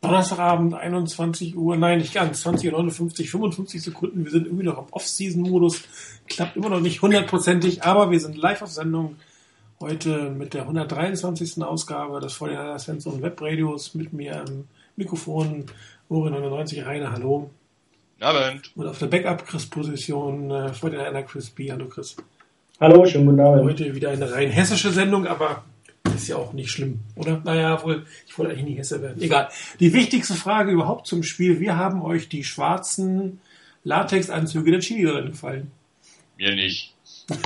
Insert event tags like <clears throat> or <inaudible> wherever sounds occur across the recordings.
Donnerstagabend, 21 Uhr, nein, nicht ganz, 20 Uhr 59, 55 Sekunden. Wir sind irgendwie noch im Off-Season-Modus. Klappt immer noch nicht hundertprozentig, aber wir sind live auf Sendung. Heute mit der 123. Ausgabe des 49 Fans und Webradios mit mir am Mikrofon Uri 99 Reine, hallo. Abend. Und auf der Backup-Chris-Position äh, 49 Chris B. Hallo Chris. Hallo, schönen guten Abend. Heute wieder eine rein hessische Sendung, aber ist ja auch nicht schlimm, oder? Naja, wohl, ich wollte eigentlich nicht Hesse werden. Egal. Die wichtigste Frage überhaupt zum Spiel. Wir haben euch die schwarzen Latexanzüge der Chili gefallen. Mir nicht. <laughs>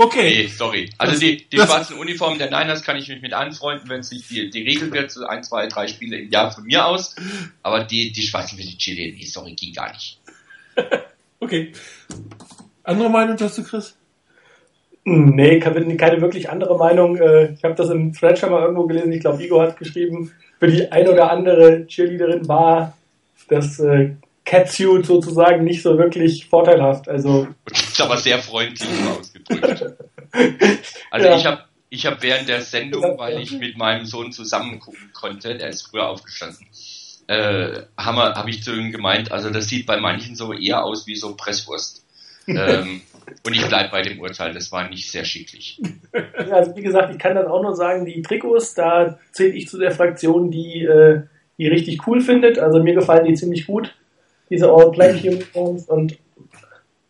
Okay. Nee, sorry. Also Das- die, die das- schwarzen Uniformen der Niners kann ich mich mit anfreunden, wenn es nicht die, die Regel wird, so ein, zwei, drei Spiele im Jahr von mir aus. Aber die, die schwarzen für die Chili, nee, sorry, ging gar nicht. <laughs> Okay. Andere Meinung dazu, Chris? Nee, keine, keine wirklich andere Meinung. Äh, Ich habe das im Thread schon mal irgendwo gelesen. Ich glaube, Igor hat geschrieben, für die ein oder andere Cheerleaderin war das äh, Catsuit sozusagen nicht so wirklich vorteilhaft. Also Das <laughs> ist aber sehr freundlich ausgedrückt. <laughs> Also Ja. ich habe ich hab während der Sendung, weil ich mit meinem Sohn zusammen gucken konnte, der ist früher aufgestanden, äh, habe hab ich zu ihm gemeint, also das sieht bei manchen so eher aus wie so Presswurst. <laughs> ähm, und ich bleib bei dem Urteil, das war nicht sehr schicklich. Also wie gesagt, ich kann das auch nur sagen, die Trikots, da zähle ich zu der Fraktion, die äh, die richtig cool findet. Also mir gefallen die ziemlich gut, diese All Black Uniforms und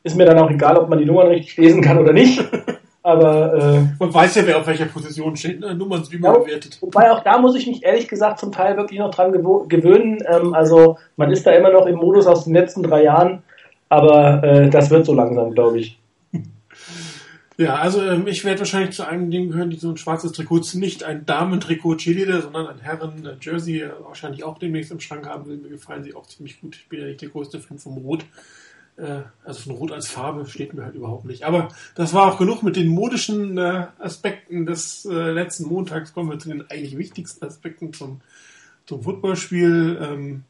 ist mir dann auch egal, ob man die Nummern richtig lesen kann oder nicht. Aber äh, Man weiß ja, wer auf welcher Position steht, ne? Nummern sind Ja. überbewertet. wobei auch da muss ich mich ehrlich gesagt zum Teil wirklich noch dran gewöhnen. Ähm, also man ist da immer noch im Modus aus den letzten drei Jahren, aber äh, das wird so langsam, glaube ich. Ja, also ähm, ich werde wahrscheinlich zu einem dem gehören, die so ein schwarzes Trikot nicht ein Damentrikot Cheerleader, sondern ein Herren-Jersey äh, wahrscheinlich auch demnächst im Schrank haben will. Mir gefallen sie auch ziemlich gut. Ich bin ja nicht der größte Fan vom Rot. Äh, also von Rot als Farbe steht mir halt überhaupt nicht. Aber das war auch genug mit den modischen äh, Aspekten des äh, letzten Montags. Kommen wir zu den eigentlich wichtigsten Aspekten zum, zum Footballspiel. Ähm,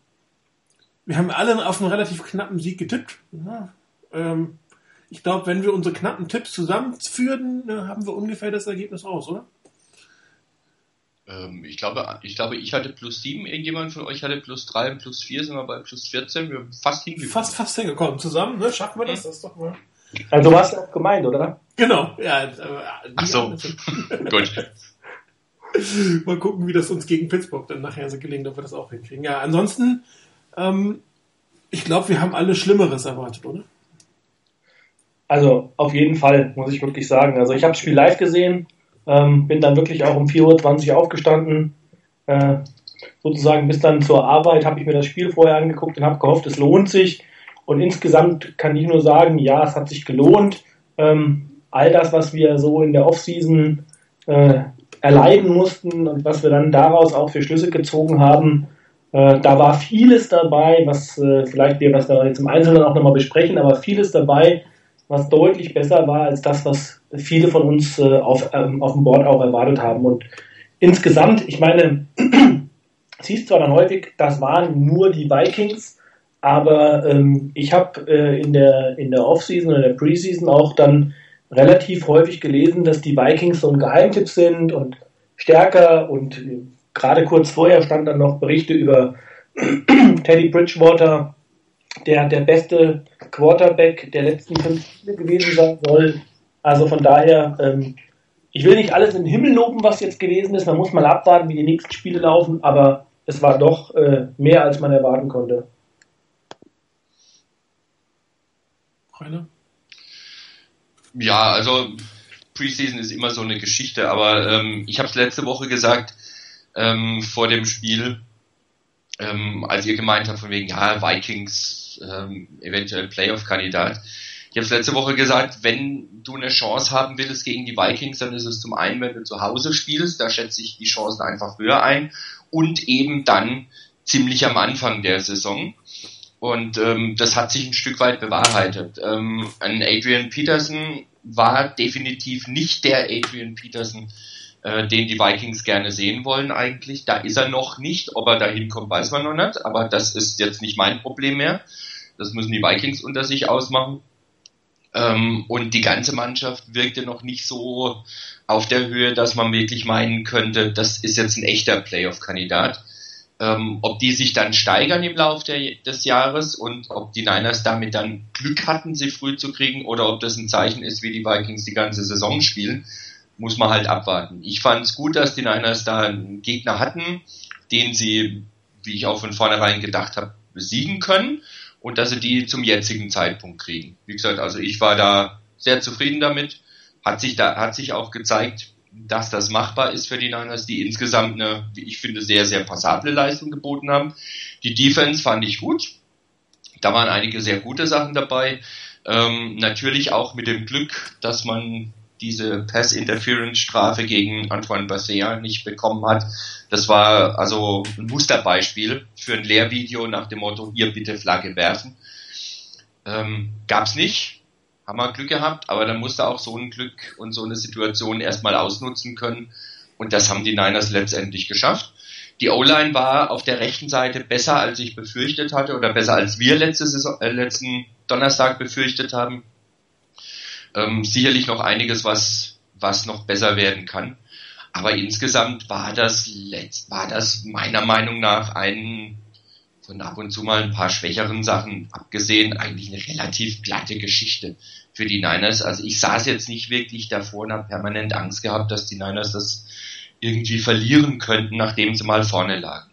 wir haben alle auf einen relativ knappen Sieg getippt. Ja, ähm, ich glaube, wenn wir unsere knappen Tipps zusammenführen, äh, haben wir ungefähr das Ergebnis raus, oder? Ähm, ich, glaube, ich glaube, ich hatte plus sieben, irgendjemand von euch hatte plus drei und plus vier, sind wir bei plus 14, wir haben fast hingekommen. Fast, fast hingekommen. Zusammen, ne? Schaffen wir das? Das ist doch mal. Also warst du auch gemeint, oder? Genau, ja. Äh, Ach so. <laughs> <laughs> Gut. Mal gucken, wie das uns gegen Pittsburgh dann nachher so gelingt, ob wir das auch hinkriegen. Ja, ansonsten, ähm, ich glaube, wir haben alle Schlimmeres erwartet, oder? Also auf jeden Fall, muss ich wirklich sagen. Also ich habe das Spiel live gesehen, ähm, bin dann wirklich auch um 4.20 Uhr aufgestanden. Äh, sozusagen bis dann zur Arbeit habe ich mir das Spiel vorher angeguckt und habe gehofft, es lohnt sich. Und insgesamt kann ich nur sagen, ja, es hat sich gelohnt. Ähm, all das, was wir so in der Offseason äh, erleiden mussten und was wir dann daraus auch für Schlüsse gezogen haben, äh, da war vieles dabei, was äh, vielleicht wir was wir jetzt im Einzelnen auch nochmal besprechen, aber vieles dabei, was deutlich besser war als das, was viele von uns äh, auf, ähm, auf dem Board auch erwartet haben. Und insgesamt, ich meine, <clears throat> siehst zwar dann häufig, das waren nur die Vikings, aber ähm, ich habe äh, in der, in der Offseason oder der Preseason auch dann relativ häufig gelesen, dass die Vikings so ein Geheimtipp sind und stärker und äh, gerade kurz vorher stand dann noch Berichte über <clears throat> Teddy Bridgewater, der der beste Quarterback der letzten fünf Spiele gewesen sein soll. Also von daher, ähm, ich will nicht alles in den Himmel loben, was jetzt gewesen ist. Man muss mal abwarten, wie die nächsten Spiele laufen, aber es war doch äh, mehr, als man erwarten konnte. Rainer? Ja, also Preseason ist immer so eine Geschichte, aber ähm, ich habe es letzte Woche gesagt ähm, vor dem Spiel, ähm, als ihr gemeint habt von wegen, ja, Vikings, ähm, eventuell Playoff-Kandidat. Ich habe es letzte Woche gesagt, wenn du eine Chance haben willst gegen die Vikings, dann ist es zum einen, wenn du zu Hause spielst, da schätze ich die Chancen einfach höher ein und eben dann ziemlich am Anfang der Saison. Und ähm, das hat sich ein Stück weit bewahrheitet. Ähm, ein Adrian Peterson war definitiv nicht der Adrian Peterson, äh, den die Vikings gerne sehen wollen eigentlich. Da ist er noch nicht. Ob er da hinkommt, weiß man noch nicht. Aber das ist jetzt nicht mein Problem mehr. Das müssen die Vikings unter sich ausmachen. Ähm, und die ganze Mannschaft wirkte noch nicht so auf der Höhe, dass man wirklich meinen könnte, das ist jetzt ein echter Playoff-Kandidat. Ähm, ob die sich dann steigern im Laufe der, des Jahres und ob die Niners damit dann Glück hatten, sie früh zu kriegen oder ob das ein Zeichen ist, wie die Vikings die ganze Saison spielen, muss man halt abwarten. Ich fand es gut, dass die Niners da einen Gegner hatten, den sie, wie ich auch von vornherein gedacht habe, besiegen können und dass sie die zum jetzigen Zeitpunkt kriegen. Wie gesagt, also ich war da sehr zufrieden damit. Hat sich da, hat sich auch gezeigt, dass das machbar ist für die Niners, die insgesamt eine, wie ich finde, sehr, sehr passable Leistung geboten haben. Die Defense fand ich gut. Da waren einige sehr gute Sachen dabei. Ähm, natürlich auch mit dem Glück, dass man diese Pass-Interference-Strafe gegen Antoine Basea nicht bekommen hat. Das war also ein Musterbeispiel für ein Lehrvideo nach dem Motto, hier bitte Flagge werfen. Ähm, gab's nicht, haben wir Glück gehabt, aber dann musste auch so ein Glück und so eine Situation erstmal ausnutzen können. Und das haben die Niners letztendlich geschafft. Die O-Line war auf der rechten Seite besser, als ich befürchtet hatte, oder besser als wir letzte Saison, äh, letzten Donnerstag befürchtet haben. Ähm, sicherlich noch einiges, was, was noch besser werden kann. Aber insgesamt war das letzt, war das meiner Meinung nach ein, von ab und zu mal ein paar schwächeren Sachen abgesehen, eigentlich eine relativ glatte Geschichte für die Niners. Also ich saß jetzt nicht wirklich davor und habe permanent Angst gehabt, dass die Niners das irgendwie verlieren könnten, nachdem sie mal vorne lagen.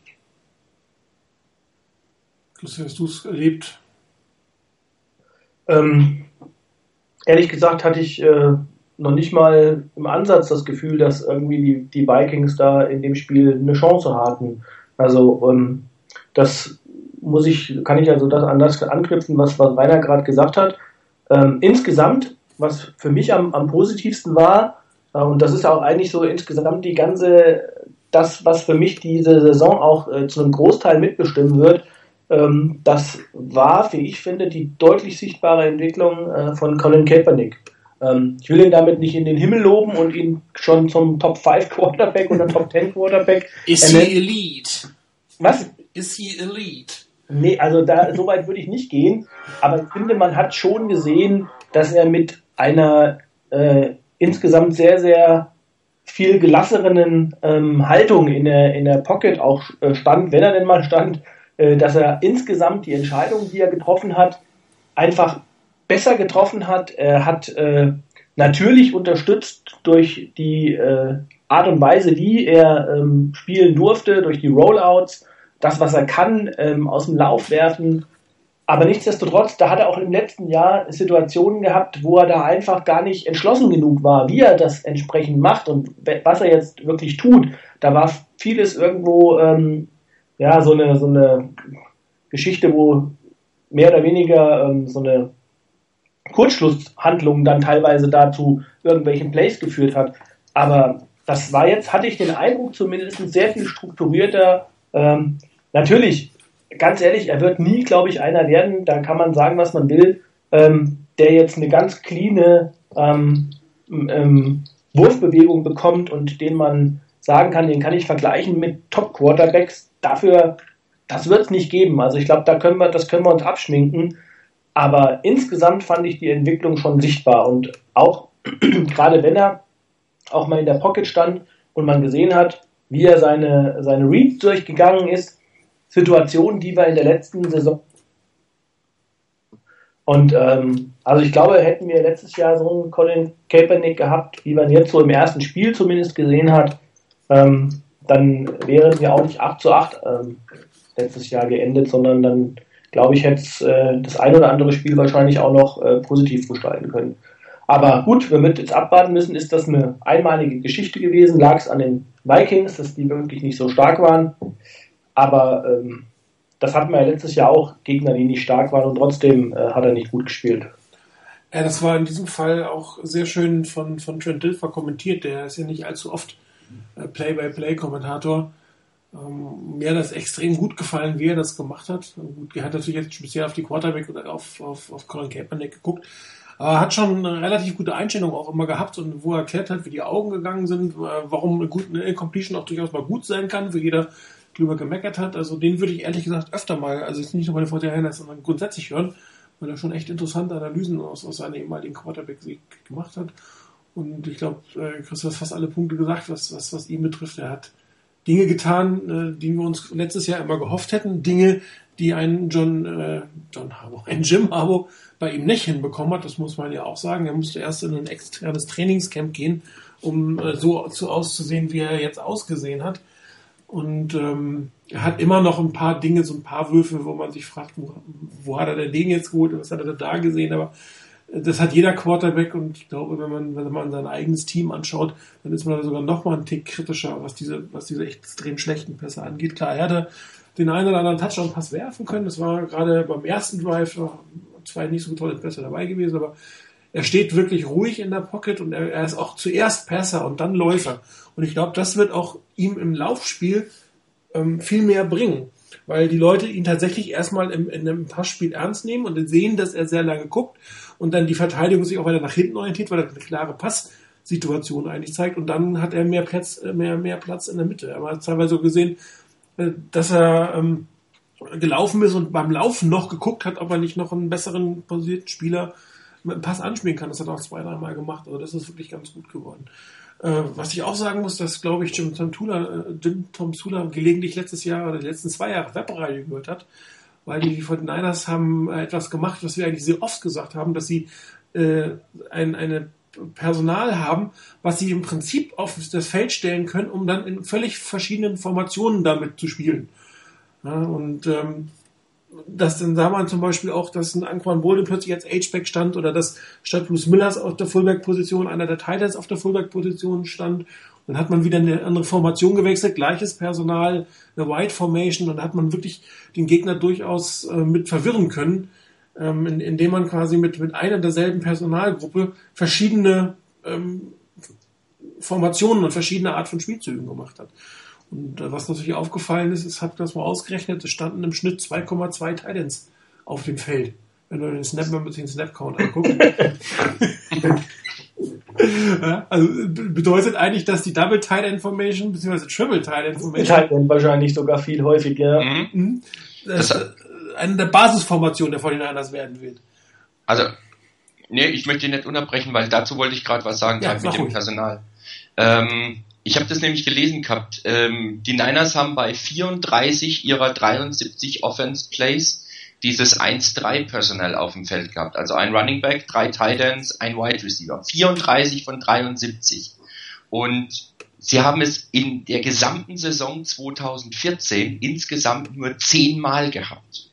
Christian, hast du es erlebt? Ähm, ehrlich gesagt hatte ich äh, noch nicht mal im Ansatz das Gefühl, dass irgendwie die, die Vikings da in dem Spiel eine Chance hatten. Also ähm, das muss ich, kann ich also das an das anknüpfen, was, was Rainer gerade gesagt hat. Ähm, insgesamt, was für mich am, am positivsten war, äh, und das ist auch eigentlich so insgesamt die ganze, das, was für mich diese Saison auch äh, zu einem Großteil mitbestimmen wird, das war, wie ich finde, die deutlich sichtbare Entwicklung äh, von Colin Kaepernick. Ähm, ich will ihn damit nicht in den Himmel loben und ihn schon zum Top 5 Quarterback oder Top 10 Quarterback. <laughs> Ist he Elite? Was? Ist he Elite? Nee, also da so weit würde ich nicht gehen, aber ich finde, man hat schon gesehen, dass er mit einer äh, insgesamt sehr, sehr viel gelasseren ähm, Haltung in der, in der Pocket auch äh, stand, wenn er denn mal stand, dass er insgesamt die Entscheidungen, die er getroffen hat, einfach besser getroffen hat. Er hat äh, natürlich unterstützt durch die äh, Art und Weise, wie er ähm, spielen durfte, durch die Rollouts, das, was er kann, ähm, aus dem Lauf werfen. Aber nichtsdestotrotz, da hat er auch im letzten Jahr Situationen gehabt, wo er da einfach gar nicht entschlossen genug war, wie er das entsprechend macht und was er jetzt wirklich tut. Da war vieles irgendwo ähm, ja, so eine, so eine Geschichte, wo mehr oder weniger ähm, so eine Kurzschlusshandlung dann teilweise dazu irgendwelchen Plays geführt hat. Aber das war jetzt, hatte ich den Eindruck, zumindest sehr viel strukturierter. Ähm, natürlich, ganz ehrlich, er wird nie, glaube ich, einer werden, da kann man sagen, was man will, ähm, der jetzt eine ganz cleane ähm, ähm Wurfbewegung bekommt und den man sagen kann, den kann ich vergleichen mit Top-Quarterbacks, dafür, das wird es nicht geben. Also ich glaube, da können wir, das können wir uns abschminken. Aber insgesamt fand ich die Entwicklung schon sichtbar und auch <clears throat> gerade wenn er auch mal in der Pocket stand und man gesehen hat, wie er seine, seine Reads durchgegangen ist, Situationen, die wir in der letzten Saison und ähm, also ich glaube, hätten wir letztes Jahr so einen Colin Kaepernick gehabt, wie man jetzt so im ersten Spiel zumindest gesehen hat, ähm, dann wären wir auch nicht 8 zu 8 ähm, letztes Jahr geendet, sondern dann, glaube ich, hätte es äh, das ein oder andere Spiel wahrscheinlich auch noch äh, positiv gestalten können. Aber gut, wir mit jetzt abwarten müssen, ist das eine einmalige Geschichte gewesen. Lag es an den Vikings, dass die wirklich nicht so stark waren. Aber ähm, das hatten wir ja letztes Jahr auch, Gegner, die nicht stark waren und trotzdem äh, hat er nicht gut gespielt. Ja, das war in diesem Fall auch sehr schön von, von Trent Dilfer kommentiert. Der ist ja nicht allzu oft Play-by-Play-Kommentator. Ähm, mir das extrem gut gefallen, wie er das gemacht hat. Er hat natürlich jetzt speziell auf die Quarterback oder auf, auf, auf Colin Kaepernick geguckt. Aber hat schon eine relativ gute Einstellung auch immer gehabt und wo er erklärt hat, wie die Augen gegangen sind, warum eine, gute, Incompletion auch durchaus mal gut sein kann, wo jeder drüber gemeckert hat. Also den würde ich ehrlich gesagt öfter mal, also jetzt nicht nur bei den 49 sondern grundsätzlich hören, weil er schon echt interessante Analysen aus, aus seiner ehemaligen Quarterback-Sieg gemacht hat. Und ich glaube, äh, Chris, du hast fast alle Punkte gesagt, was, was, was ihn betrifft. Er hat Dinge getan, äh, die wir uns letztes Jahr immer gehofft hätten. Dinge, die ein John, äh, John Harbo, ein Jim Harbo bei ihm nicht hinbekommen hat. Das muss man ja auch sagen. Er musste erst in ein externes Trainingscamp gehen, um äh, so zu auszusehen, wie er jetzt ausgesehen hat. Und ähm, er hat immer noch ein paar Dinge, so ein paar Würfe, wo man sich fragt, wo, wo hat er denn den jetzt geholt, was hat er da gesehen, aber das hat jeder Quarterback und ich glaube, wenn man, wenn man sein eigenes Team anschaut, dann ist man sogar noch mal ein Tick kritischer, was diese, was diese extrem schlechten Pässe angeht. Klar, er hatte den einen oder anderen Touchdown-Pass werfen können. Das war gerade beim ersten Drive zwei nicht so tolle Pässe dabei gewesen, aber er steht wirklich ruhig in der Pocket und er, er ist auch zuerst Passer und dann Läufer. Und ich glaube, das wird auch ihm im Laufspiel ähm, viel mehr bringen, weil die Leute ihn tatsächlich erstmal im, in einem Passspiel ernst nehmen und sehen, dass er sehr lange guckt und dann die Verteidigung sich auch weiter nach hinten orientiert, weil er eine klare Passsituation eigentlich zeigt und dann hat er mehr Platz, äh, mehr, mehr Platz in der Mitte. Er hat teilweise so gesehen, äh, dass er ähm, gelaufen ist und beim Laufen noch geguckt hat, ob er nicht noch einen besseren posierten Spieler mit einem Pass anspielen kann. Das hat er auch zwei, dreimal gemacht. Also das ist wirklich ganz gut geworden. Äh, was ich auch sagen muss, dass, glaube ich, Jim Tom Tula, äh, Jim Tom Sula gelegentlich letztes Jahr oder die letzten zwei Jahre Webradio gehört hat, weil die 49ers haben äh, etwas gemacht, was wir eigentlich sehr oft gesagt haben, dass sie äh, ein, eine Personal haben, was sie im Prinzip auf das Feld stellen können, um dann in völlig verschiedenen Formationen damit zu spielen. Ja, und ähm, dass dann sah man zum Beispiel auch, dass ein Anquan Bolden plötzlich als H-Back stand oder dass statt Bruce Millers auf der Fullback-Position einer der Titans auf der Fullback-Position stand. Dann hat man wieder eine andere Formation gewechselt, gleiches Personal, eine White Formation dann hat man wirklich den Gegner durchaus äh, mit verwirren können, ähm, in, indem man quasi mit, mit einer derselben Personalgruppe verschiedene ähm, Formationen und verschiedene Art von Spielzügen gemacht hat. Und äh, was natürlich aufgefallen ist, es hat das mal ausgerechnet, es standen im Schnitt 2,2 Titans auf dem Feld. Wenn du den Snap den Snap Count anguckst. <laughs> also bedeutet eigentlich, dass die Double Tight End Formation bzw. Triple Tight End Formation Tight End wahrscheinlich sogar viel häufiger. Mhm. mhm. Das, das eine der Basisformationen der 49ers werden wird. Also, nee, ich möchte ihn nicht unterbrechen, weil dazu wollte ich gerade was sagen, ja, mit dem Personal. Ähm, ich habe das nämlich gelesen gehabt. Ähm, die Niners haben bei 34 ihrer 73 Offense Plays dieses 1-3 Personal auf dem Feld gehabt. Also ein Running Back, drei Tight Ends, ein Wide Receiver. 34 von 73. Und sie haben es in der gesamten Saison 2014 insgesamt nur zehnmal gehabt.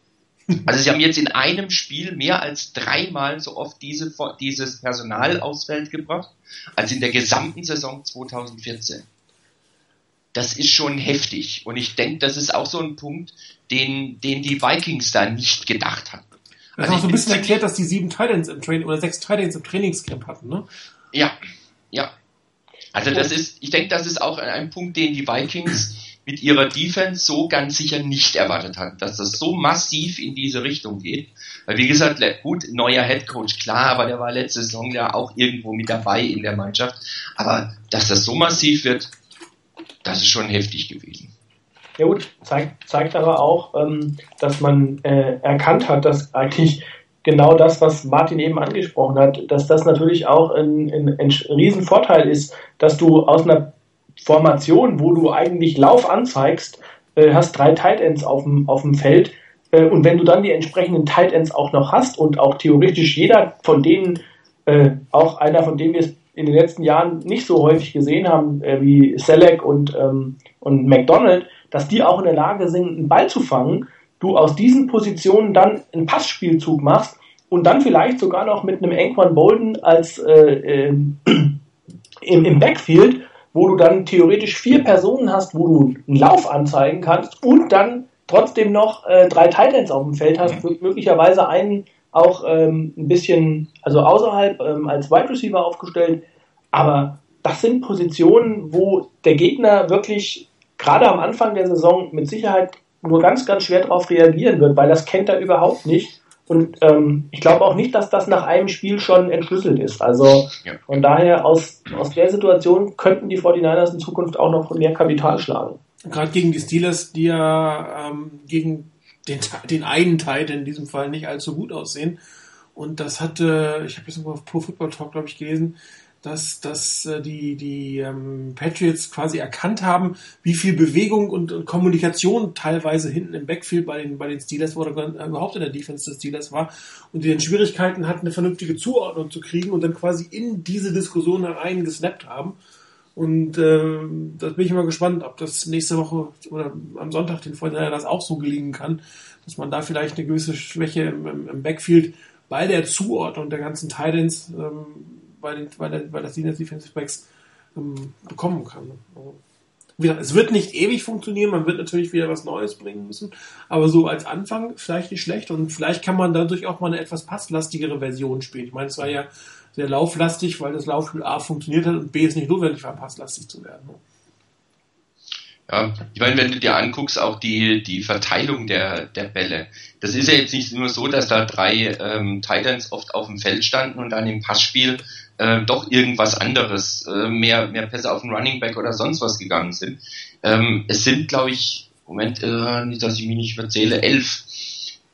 Also sie haben jetzt in einem Spiel mehr als dreimal so oft diese, dieses Personal aufs Feld gebracht, als in der gesamten Saison 2014. Das ist schon heftig. Und ich denke, das ist auch so ein Punkt, den, den die Vikings da nicht gedacht hatten. Das also auch so ein bisschen erklärt, dass die sieben Titans im Training oder sechs Titans im Trainingscamp hatten, ne? Ja, ja. Also das ist, ich denke, das ist auch ein Punkt, den die Vikings mit ihrer Defense so ganz sicher nicht erwartet hatten, dass das so massiv in diese Richtung geht. Weil wie gesagt, gut, neuer Head Coach, klar, aber der war letzte Saison ja auch irgendwo mit dabei in der Mannschaft. Aber dass das so massiv wird, das ist schon heftig gewesen. Ja gut, zeigt, zeigt aber auch, ähm, dass man äh, erkannt hat, dass eigentlich genau das, was Martin eben angesprochen hat, dass das natürlich auch ein, ein, ein Riesenvorteil ist, dass du aus einer Formation, wo du eigentlich Lauf anzeigst, äh, hast drei Tight Ends auf dem, auf dem Feld. Äh, und wenn du dann die entsprechenden Tight Ends auch noch hast und auch theoretisch jeder von denen, äh, auch einer von denen wir es in den letzten Jahren nicht so häufig gesehen haben, äh, wie Selleck und, ähm, und McDonald, dass die auch in der Lage sind, einen Ball zu fangen, du aus diesen Positionen dann einen Passspielzug machst und dann vielleicht sogar noch mit einem Anquan Bolden als äh, äh, im, im Backfield wo du dann theoretisch vier Personen hast, wo du einen Lauf anzeigen kannst und dann trotzdem noch äh, drei Titans auf dem Feld hast, möglicherweise einen auch ähm, ein bisschen, also außerhalb ähm, als Wide Receiver aufgestellt. Aber das sind Positionen, wo der Gegner wirklich gerade am Anfang der Saison mit Sicherheit nur ganz, ganz schwer darauf reagieren wird, weil das kennt er überhaupt nicht. Und ähm, ich glaube auch nicht, dass das nach einem Spiel schon entschlüsselt ist. Also ja. von daher aus, aus der Situation könnten die 49ers in Zukunft auch noch mehr Kapital schlagen. Gerade gegen die Steelers, die ja ähm, gegen den, den einen Teil in diesem Fall nicht allzu gut aussehen. Und das hatte, ich habe das auf Pro Football Talk, glaube ich, gelesen, dass, dass äh, die, die ähm, Patriots quasi erkannt haben, wie viel Bewegung und, und Kommunikation teilweise hinten im Backfield bei den, bei den Steelers oder äh, überhaupt in der Defense des Steelers war und die dann Schwierigkeiten hatten, eine vernünftige Zuordnung zu kriegen und dann quasi in diese Diskussion herein gesnappt haben. Und äh, da bin ich mal gespannt, ob das nächste Woche oder am Sonntag den Vorteil das auch so gelingen kann, dass man da vielleicht eine gewisse Schwäche im, im, Backfield bei der Zuordnung der ganzen Titans ähm, bei, den, bei, der, bei der Steelers Defensive Backs ähm, bekommen kann. Also, wieder, es wird nicht ewig funktionieren, man wird natürlich wieder was Neues bringen müssen, aber so als Anfang vielleicht nicht schlecht und vielleicht kann man dadurch auch mal eine etwas passlastigere Version spielen. Ich meine, es war ja sehr lauflastig, weil das Laufspiel A funktioniert hat und B ist nicht notwendig war, passlastig zu werden. Ja, ich meine, wenn du dir anguckst, auch die, die Verteilung der, der Bälle. Das ist ja jetzt nicht nur so, dass da drei ähm, Titans oft auf dem Feld standen und dann im Passspiel äh, doch irgendwas anderes, äh, mehr, mehr Pässe auf den Running Back oder sonst was gegangen sind. Ähm, es sind, glaube ich, Moment, äh, nicht, dass ich mich nicht erzähle, elf.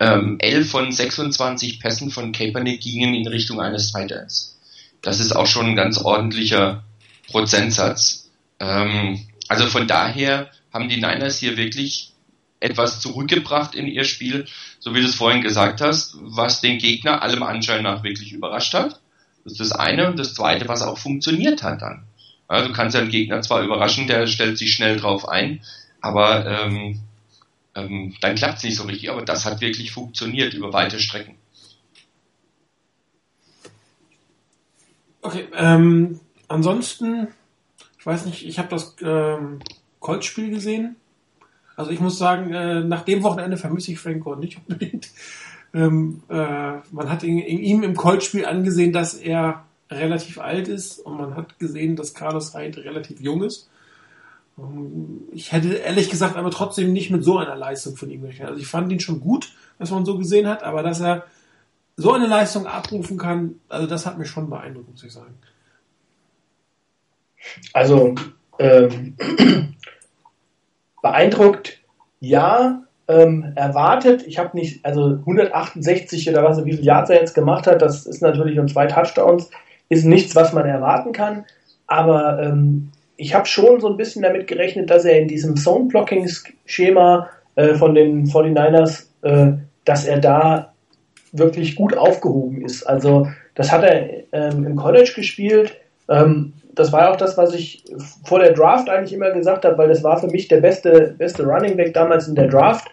Ähm, elf von 26 Pässen von Kaepernick gingen in Richtung eines Titans. Das ist auch schon ein ganz ordentlicher Prozentsatz. Ähm, also von daher haben die Niners hier wirklich etwas zurückgebracht in ihr Spiel, so wie du es vorhin gesagt hast, was den Gegner allem Anschein nach wirklich überrascht hat. Das ist das eine. Und das zweite, was auch funktioniert hat dann. Ja, du kannst ja einen Gegner zwar überraschen, der stellt sich schnell drauf ein, aber ähm, ähm, dann klappt es nicht so richtig. Aber das hat wirklich funktioniert über weite Strecken. Okay, ähm, ansonsten ich weiß nicht, ich habe das ähm, Colts-Spiel gesehen. Also ich muss sagen, äh, nach dem Wochenende vermisse ich Frank Gore nicht unbedingt. <laughs> Ähm, äh, man hat in, in ihm im Colts-Spiel angesehen, dass er relativ alt ist und man hat gesehen, dass Carlos Hyde relativ jung ist. Ähm, ich hätte ehrlich gesagt aber trotzdem nicht mit so einer Leistung von ihm gerechnet. Also ich fand ihn schon gut, was man so gesehen hat, aber dass er so eine Leistung abrufen kann, also das hat mich schon beeindruckt, muss ich sagen. Also ähm, <clears throat> beeindruckt, ja. Ähm, erwartet, ich habe nicht, also 168 oder was, wie viel Yards er jetzt gemacht hat, das ist natürlich und zwei Touchdowns, ist nichts, was man erwarten kann. Aber ähm, ich habe schon so ein bisschen damit gerechnet, dass er in diesem Zone-Blocking-Schema äh, von den 49ers, äh, dass er da wirklich gut aufgehoben ist. Also das hat er ähm, im College gespielt. Ähm, das war auch das, was ich vor der Draft eigentlich immer gesagt habe, weil das war für mich der beste, beste Running Back damals in der Draft.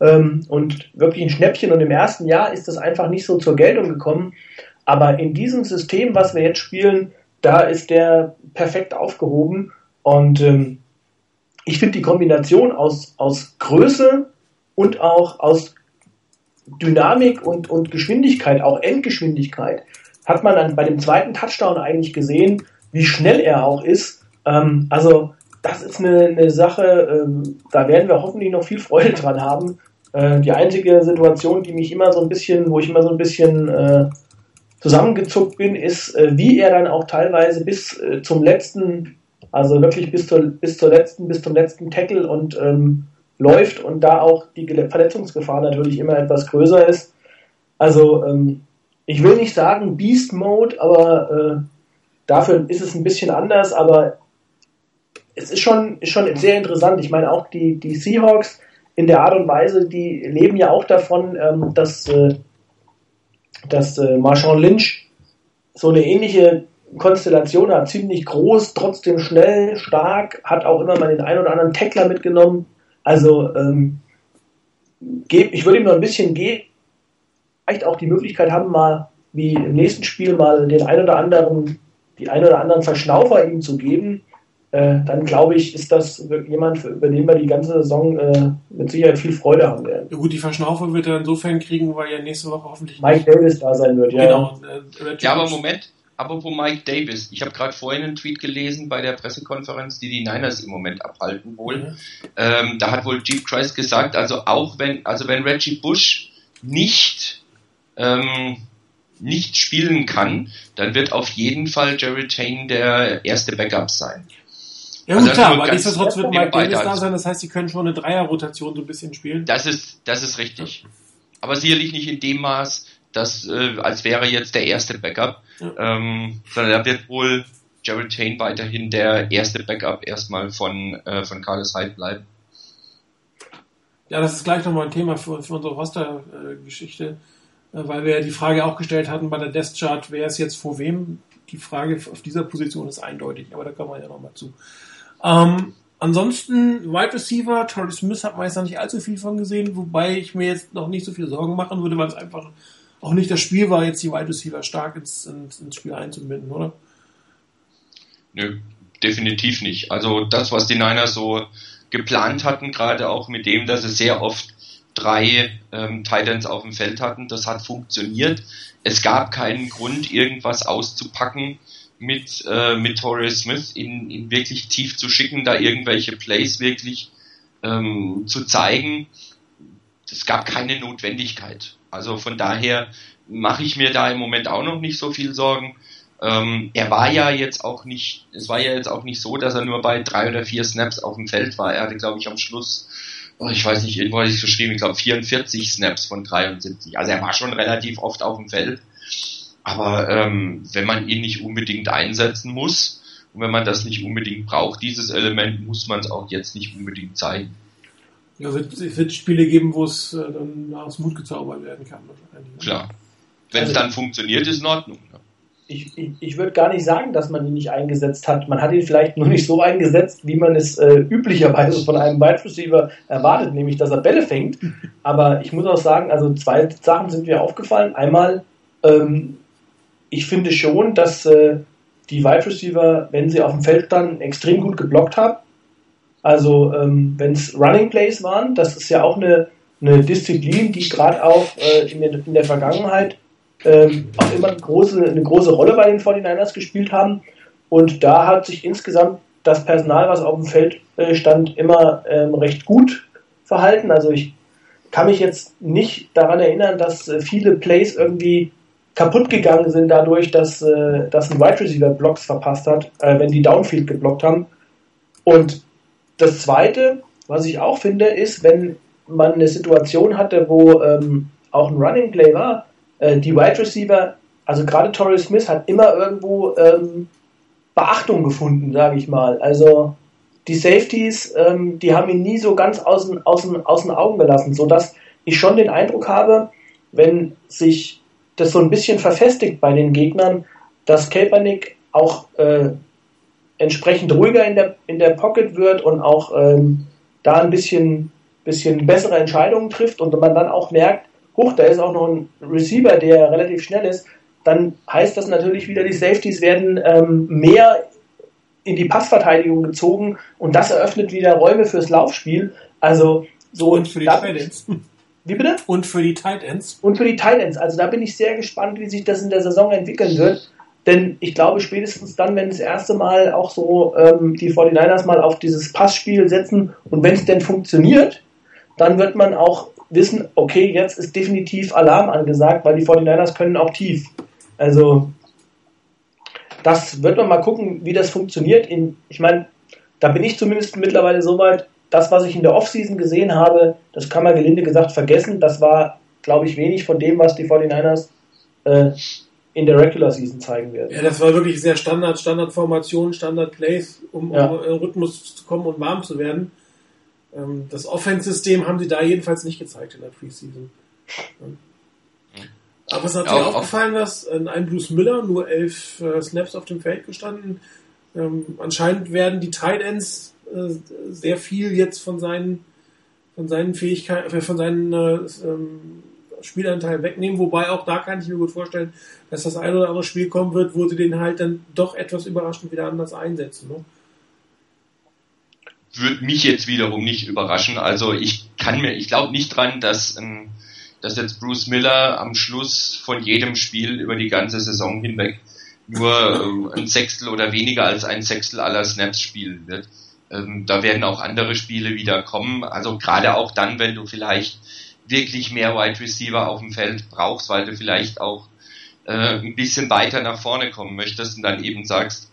Ähm, und wirklich ein Schnäppchen. Und im ersten Jahr ist das einfach nicht so zur Geltung gekommen. Aber in diesem System, was wir jetzt spielen, da ist der perfekt aufgehoben. Und ähm, ich finde die Kombination aus, aus Größe und auch aus Dynamik und, und Geschwindigkeit, auch Endgeschwindigkeit, hat man dann bei dem zweiten Touchdown eigentlich gesehen, wie schnell er auch ist. Ähm, also das ist eine, eine Sache, ähm, da werden wir hoffentlich noch viel Freude dran haben. Äh, die einzige Situation, die mich immer so ein bisschen, wo ich immer so ein bisschen äh, zusammengezuckt bin, ist, äh, wie er dann auch teilweise bis äh, zum letzten, also wirklich bis zur, bis zur letzten, bis zum letzten Tackle und ähm, läuft und da auch die Verletzungsgefahr natürlich immer etwas größer ist. Also ähm, ich will nicht sagen Beast Mode, aber äh, Dafür ist es ein bisschen anders, aber es ist schon, ist schon sehr interessant. Ich meine, auch die, die Seahawks in der Art und Weise, die leben ja auch davon, ähm, dass, äh, dass äh, Marshawn Lynch so eine ähnliche Konstellation hat, ziemlich groß, trotzdem schnell, stark, hat auch immer mal den einen oder anderen Tackler mitgenommen. Also ähm, ich würde ihm noch ein bisschen geben, vielleicht auch die Möglichkeit haben, mal wie im nächsten Spiel mal den einen oder anderen die ein oder anderen Verschnaufer ihm zu geben, äh, dann glaube ich, ist das jemand, über den wir die ganze Saison äh, mit Sicherheit viel Freude haben werden. Ja gut, die Verschnaufer wird er insofern kriegen, weil ja nächste Woche hoffentlich Mike Davis da sein wird. Ja, genau. Äh, ja, aber Moment, apropos Mike Davis, ich habe gerade vorhin einen Tweet gelesen bei der Pressekonferenz, die die Niners im Moment abhalten wohl. Mhm. Ähm, da hat wohl Jeep Christ gesagt, also auch wenn, also wenn Reggie Bush nicht ähm, nicht spielen kann, dann wird auf jeden Fall Jerry Tain der erste Backup sein. Ja gut, also klar, aber nichtsdestotrotz wird Mike Davis da sein, das heißt, sie können schon eine Dreierrotation so ein bisschen spielen. Das ist, das ist richtig. Aber sicherlich nicht in dem Maß, dass, äh, als wäre jetzt der erste Backup. ja. ähm, sondern da wird wohl Gerald Tain weiterhin der erste Backup erstmal von, äh, von Carlos Hyde bleiben. Ja, das ist gleich nochmal ein Thema für, für unsere Roster-Geschichte, äh, weil wir ja die Frage auch gestellt hatten bei der Death Chart, wer ist jetzt vor wem? Die Frage auf dieser Position ist eindeutig, aber da kommen wir ja nochmal zu. Ähm, ansonsten, Wide Receiver, Torrey Smith hat noch nicht allzu viel von gesehen, wobei ich mir jetzt noch nicht so viel Sorgen machen würde, weil es einfach auch nicht das Spiel war, jetzt die Wide Receiver stark ins, ins, ins Spiel einzubinden, oder? Nö, definitiv nicht. Also das, was die Niners so geplant hatten, gerade auch mit dem, dass sie sehr oft drei ähm, Titans auf dem Feld hatten, das hat funktioniert. Es gab keinen Grund, irgendwas auszupacken mit, äh, mit Torrey Smith, ihn, ihn wirklich tief zu schicken, da irgendwelche Plays wirklich ähm, zu zeigen. Es gab keine Notwendigkeit. Also von daher mache ich mir da im Moment auch noch nicht so viel Sorgen. Ähm, er war ja jetzt auch nicht, es war ja jetzt auch nicht so, dass er nur bei drei oder vier Snaps auf dem Feld war. Er hatte, glaube ich, am Schluss, oh, ich weiß nicht, irgendwo hatte ich geschrieben, ich glaube 44 Snaps von 73. Also er war schon relativ oft auf dem Feld. Aber ähm, wenn man ihn nicht unbedingt einsetzen muss und wenn man das nicht unbedingt braucht, dieses Element, muss man es auch jetzt nicht unbedingt zeigen. Ja, es wird Spiele geben, wo es äh, dann aus Mut gezaubert werden kann. Wahrscheinlich. Ne? Klar. Wenn es also, dann funktioniert, ist in Ordnung. Ne? Ich, ich, ich würde gar nicht sagen, dass man ihn nicht eingesetzt hat. Man hat ihn vielleicht nur nicht so eingesetzt, wie man es äh, üblicherweise von einem Wide Receiver erwartet, nämlich dass er Bälle fängt. <laughs> Aber ich muss auch sagen, also zwei Sachen sind mir aufgefallen. Einmal, ähm, ich finde schon, dass äh, die Wide Receiver, wenn sie auf dem Feld dann extrem gut geblockt haben, also ähm, wenn es Running Plays waren, das ist ja auch eine, eine Disziplin, die gerade auch äh, in, der, in, der, Vergangenheit ähm, auch immer eine große, eine große Rolle bei den 49ers gespielt haben. Und da hat sich insgesamt das Personal, was auf dem Feld äh, stand, immer ähm, recht gut verhalten. Also ich kann mich jetzt nicht daran erinnern, dass äh, viele Plays irgendwie kaputt gegangen sind dadurch, dass, äh, dass ein Wide Receiver Blocks verpasst hat, äh, wenn die Downfield geblockt haben. Und das Zweite, was ich auch finde, ist, wenn man eine Situation hatte, wo ähm, auch ein Running Play war, äh, die Wide Receiver, also gerade Torrey Smith hat immer irgendwo ähm, Beachtung gefunden, sage ich mal. Also die Safeties, ähm, die haben ihn nie so ganz aus den, aus, den, aus den Augen gelassen, sodass ich schon den Eindruck habe, wenn sich das so ein bisschen verfestigt bei den Gegnern, dass Kaepernick auch äh, entsprechend ruhiger in der, in der Pocket wird und auch ähm, da ein bisschen, bisschen bessere Entscheidungen trifft und man dann auch merkt, hoch, da ist auch noch ein Receiver, der relativ schnell ist, dann heißt das natürlich wieder, die Safeties werden ähm, mehr in die Passverteidigung gezogen und das eröffnet wieder Räume fürs Laufspiel. Also so und für die Tight Ends. Wie bitte? Und für die Tight Ends. Und für die Tight Ends. Also da bin ich sehr gespannt, wie sich das in der Saison entwickeln wird. Denn ich glaube, spätestens dann, wenn das erste Mal auch so ähm, die 49ers mal auf dieses Passspiel setzen und wenn es denn funktioniert, dann wird man auch wissen, okay, jetzt ist definitiv Alarm angesagt, weil die 49ers können auch tief. Also das wird man mal gucken, wie das funktioniert. In, ich meine, da bin ich zumindest mittlerweile so weit, das, was ich in der Offseason gesehen habe, das kann man gelinde gesagt vergessen. Das war, glaube ich, wenig von dem, was die 49ers äh, in der Regular Season zeigen werden. Ja, das war wirklich sehr Standard, Standardformation, Standard Plays, um, ja. um in Rhythmus zu kommen und warm zu werden. Ähm, das Offense-System haben sie da jedenfalls nicht gezeigt in der Preseason. Aber es hat dir auch, aufgefallen, dass ein Bruce Miller nur elf äh, Snaps auf dem Feld gestanden. Ähm, anscheinend werden die Tight Ends äh, sehr viel jetzt von seinen von seinen Fähigkeiten, äh, von seinen äh, ähm, Spielanteil wegnehmen, wobei auch da kann ich mir gut vorstellen, dass das ein oder andere Spiel kommen wird, wo sie den halt dann doch etwas überraschend wieder anders einsetzen. Ne? Würde mich jetzt wiederum nicht überraschen. Also ich kann mir, ich glaube nicht dran, dass, ähm, dass jetzt Bruce Miller am Schluss von jedem Spiel über die ganze Saison hinweg nur äh, ein Sechstel oder weniger als ein Sechstel aller Snaps spielen wird. Ähm, da werden auch andere Spiele wieder kommen. Also gerade auch dann, wenn du vielleicht wirklich mehr Wide Receiver auf dem Feld brauchst, weil du vielleicht auch äh, ein bisschen weiter nach vorne kommen möchtest und dann eben sagst,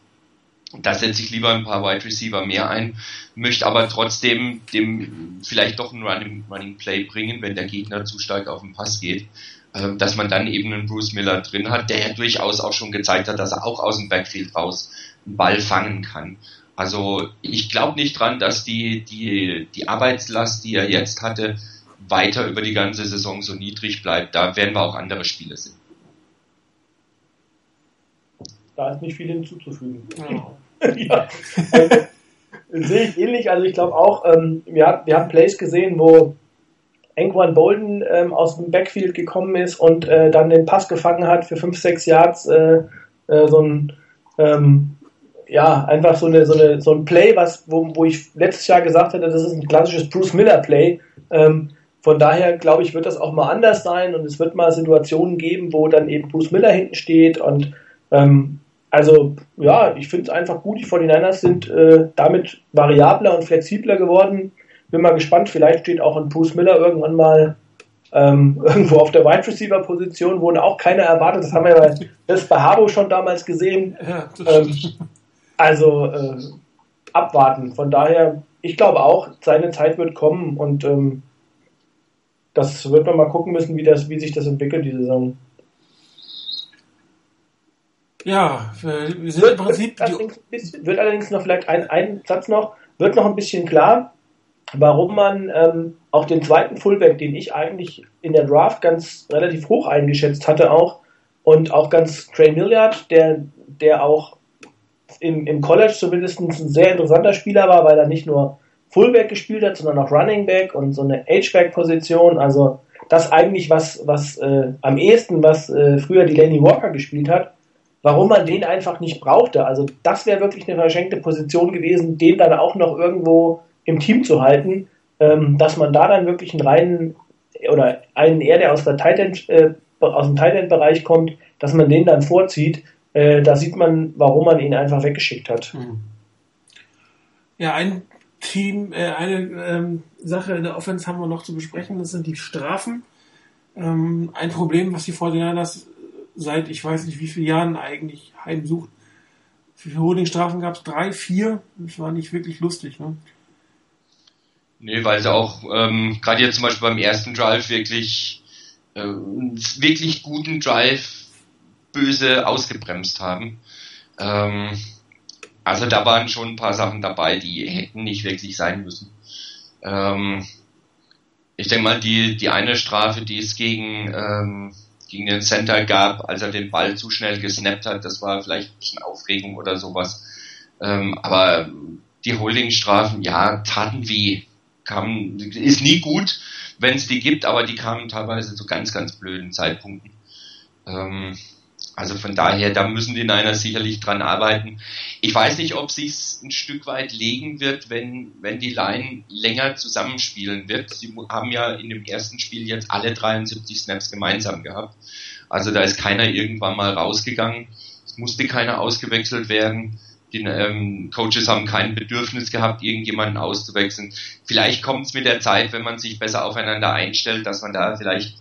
Da setze ich lieber ein paar Wide Receiver mehr ein, möchte aber trotzdem dem vielleicht doch ein Running, Running Play bringen, wenn der Gegner zu stark auf den Pass geht, äh, dass man dann eben einen Bruce Miller drin hat, der ja durchaus auch schon gezeigt hat, dass er auch aus dem Backfield raus einen Ball fangen kann. Also ich glaube nicht dran, dass die, die, die Arbeitslast, die er jetzt hatte, weiter über die ganze Saison so niedrig bleibt. Da werden wir auch andere Spiele sehen. Da ist nicht viel hinzuzufügen. Ja. <laughs> ja. Also, sehe ich ähnlich. Also ich glaube auch, ähm, wir, wir haben Plays gesehen, wo Anquan Bolden ähm, aus dem Backfield gekommen ist und äh, dann den Pass gefangen hat für 5, 6 Yards. Äh, äh, so ein ähm, ja, einfach so, eine, so, eine, so ein Play, was, wo, wo ich letztes Jahr gesagt hatte, das ist ein klassisches Bruce Miller Play. Ähm, von daher glaube ich, wird das auch mal anders sein und es wird mal Situationen geben, wo dann eben Bruce Miller hinten steht und ähm, also ja, ich finde es einfach gut. Die 49ers sind äh, damit variabler und flexibler geworden. Bin mal gespannt, vielleicht steht auch ein Bruce Miller irgendwann mal ähm, <laughs> irgendwo auf der Wide Receiver Position, wo auch keiner erwartet. Das haben wir ja das bei Harbo schon damals gesehen. Ja, ähm, also äh, abwarten. Von daher, ich glaube auch, seine Zeit wird kommen und ähm, das wird man mal gucken müssen, wie, das, wie sich das entwickelt, die Saison. Ja, wir sind wird, im Prinzip. Wird allerdings, wird allerdings noch vielleicht ein, ein Satz noch, wird noch ein bisschen klar, warum man ähm, auch den zweiten Fullback, den ich eigentlich in der Draft ganz relativ hoch eingeschätzt hatte, auch und auch ganz Trey Milliard, der, der auch im, im College zumindest ein sehr interessanter Spieler war, weil er nicht nur Fullback gespielt hat, sondern auch Running Back und so eine H-Back-Position. Also das eigentlich was, was äh, am ehesten, was äh, früher die Lenny Walker gespielt hat warum man den einfach nicht brauchte. Also das wäre wirklich eine verschenkte Position gewesen, den dann auch noch irgendwo im Team zu halten, ähm, dass man da dann wirklich einen reinen oder einen eher, der aus, der Titan, äh, aus dem Titan-Bereich kommt, dass man den dann vorzieht. Äh, da sieht man, warum man ihn einfach weggeschickt hat. Hm. Ja, ein Team, äh, eine ähm, Sache in der Offense haben wir noch zu besprechen, das sind die Strafen. Ähm, ein Problem, was die 49ers seit ich weiß nicht wie vielen Jahren eigentlich heimsucht. Für Holdingstrafen gab es drei, vier. Das war nicht wirklich lustig. Ne? Nee, weil sie auch ähm, gerade jetzt zum Beispiel beim ersten Drive wirklich äh, wirklich guten Drive böse ausgebremst haben. Ähm, also da waren schon ein paar Sachen dabei, die hätten nicht wirklich sein müssen. Ähm, ich denke mal, die, die eine Strafe, die es gegen ähm, gegen den Center gab, als er den Ball zu schnell gesnappt hat. Das war vielleicht ein bisschen Aufregung oder sowas. Ähm, aber die Holdingstrafen, ja, taten weh. Kamen, ist nie gut, wenn es die gibt, aber die kamen teilweise zu ganz, ganz blöden Zeitpunkten. Ähm, also von daher, da müssen die Niners sicherlich dran arbeiten. Ich weiß nicht, ob sich's ein Stück weit legen wird, wenn, wenn die Line länger zusammenspielen wird. Sie haben ja in dem ersten Spiel jetzt alle 73 Snaps gemeinsam gehabt. Also da ist keiner irgendwann mal rausgegangen. Es musste keiner ausgewechselt werden. Die ähm, Coaches haben kein Bedürfnis gehabt, irgendjemanden auszuwechseln. Vielleicht kommt es mit der Zeit, wenn man sich besser aufeinander einstellt, dass man da vielleicht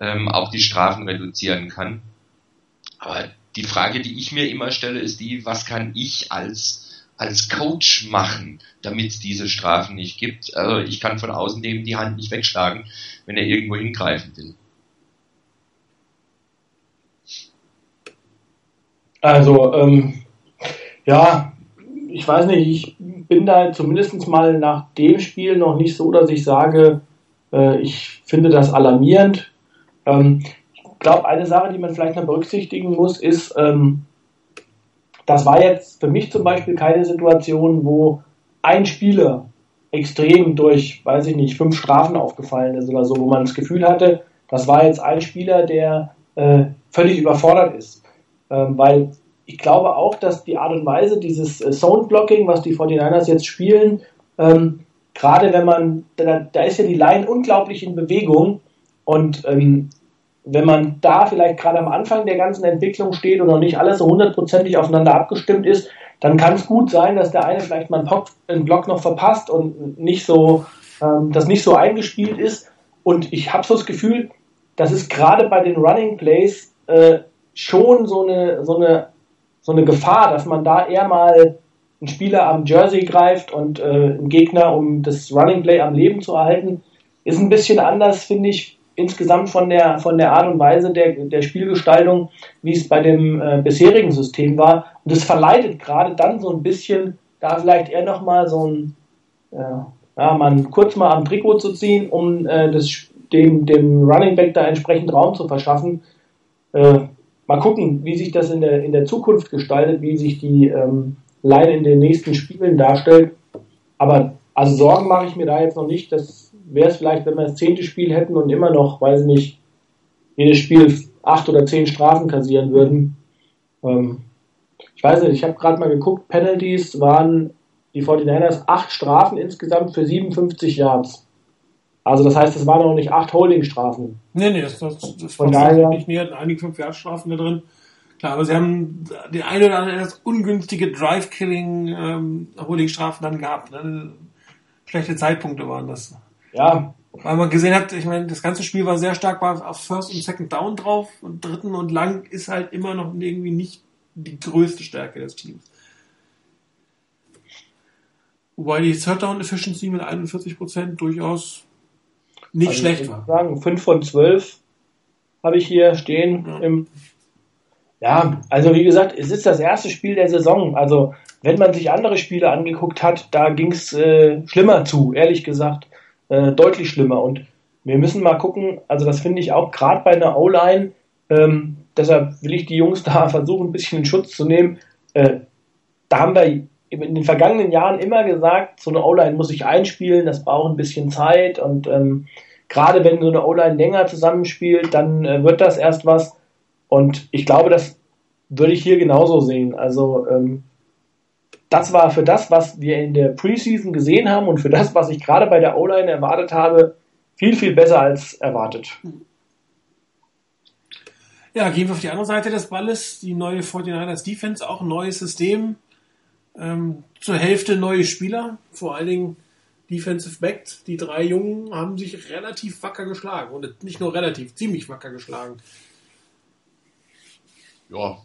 ähm, auch die Strafen reduzieren kann. Aber die Frage, die ich mir immer stelle, ist die, was kann ich als, als Coach machen, damit es diese Strafen nicht gibt? Also ich kann von außen dem die Hand nicht wegschlagen, wenn er irgendwo hingreifen will. Also, ähm, ja, ich weiß nicht, ich bin da zumindest mal nach dem Spiel noch nicht so, dass ich sage, äh, ich finde das alarmierend. Ähm, glaube, eine Sache, die man vielleicht noch berücksichtigen muss, ist, ähm, das war jetzt für mich zum Beispiel keine Situation, wo ein Spieler extrem durch, weiß ich nicht, fünf Strafen aufgefallen ist oder so, wo man das Gefühl hatte, das war jetzt ein Spieler, der äh, völlig überfordert ist. Ähm, weil ich glaube auch, dass die Art und Weise, dieses äh, Zone-Blocking, was die 49ers jetzt spielen, ähm, gerade wenn man, da, da, ist ja die Line unglaublich in Bewegung und ähm, wenn man da vielleicht gerade am Anfang der ganzen Entwicklung steht und noch nicht alles so hundertprozentig aufeinander abgestimmt ist, dann kann es gut sein, dass der eine vielleicht mal einen Block noch verpasst und nicht so, ähm, das nicht so eingespielt ist. Und ich habe so das Gefühl, das ist gerade bei den Running Plays äh, schon so eine, so, eine, so eine Gefahr, dass man da eher mal ein Spieler am Jersey greift und äh, ein Gegner, um das Running Play am Leben zu erhalten, ist ein bisschen anders, finde ich, insgesamt von der, von der Art und Weise der, der Spielgestaltung, wie es bei dem äh, bisherigen System war. Und es verleitet gerade dann so ein bisschen, da vielleicht eher nochmal so ein, äh, ja, man kurz mal am Trikot zu ziehen, um äh, das, dem, dem Running Back da entsprechend Raum zu verschaffen. Äh, mal gucken, wie sich das in der, in der Zukunft gestaltet, wie sich die ähm, Line in den nächsten Spielen darstellt. Aber also Sorgen mache ich mir da jetzt noch nicht. Das wäre es vielleicht, wenn wir das zehnte Spiel hätten und immer noch, weiß nicht, jedes Spiel acht oder zehn Strafen kassieren würden. Ähm, ich weiß nicht, ich habe gerade mal geguckt, Penalties waren die 49ers acht Strafen insgesamt für 57 Yards. Also das heißt, es waren noch nicht acht Holdingstrafen. Nee, nee, das, das, das Von war daher- nicht mehr, einige 5 Strafen da drin. Klar, aber sie haben den einen oder anderen etwas ungünstige Drive-Killing ähm, Holding-Strafen dann gehabt. Ne? Schlechte Zeitpunkte waren das. Ja, Weil man gesehen hat, ich meine, das ganze Spiel war sehr stark war auf First und Second Down drauf und dritten und lang ist halt immer noch irgendwie nicht die größte Stärke des Teams. Wobei die Third Down Efficiency mit 41% durchaus nicht also schlecht ich war. würde sagen, 5 von 12 habe ich hier stehen. Ja. Im ja, also wie gesagt, es ist das erste Spiel der Saison. Also wenn man sich andere Spiele angeguckt hat, da ging es äh, schlimmer zu, ehrlich gesagt. Äh, deutlich schlimmer. Und wir müssen mal gucken, also das finde ich auch gerade bei einer O-Line, ähm, deshalb will ich die Jungs <laughs> da versuchen, ein bisschen in Schutz zu nehmen. Äh, da haben wir in den vergangenen Jahren immer gesagt, so eine O-Line muss sich einspielen, das braucht ein bisschen Zeit und ähm, gerade wenn so eine O-Line länger zusammenspielt, dann äh, wird das erst was. Und ich glaube, das würde ich hier genauso sehen. Also ähm, das war für das, was wir in der Preseason gesehen haben und für das, was ich gerade bei der O-Line erwartet habe, viel, viel besser als erwartet. Ja, gehen wir auf die andere Seite des Balles. Die neue 49ers Defense, auch ein neues System. Ähm, zur Hälfte neue Spieler, vor allen Dingen Defensive Backs. Die drei Jungen haben sich relativ wacker geschlagen. Und nicht nur relativ, ziemlich wacker geschlagen. ja,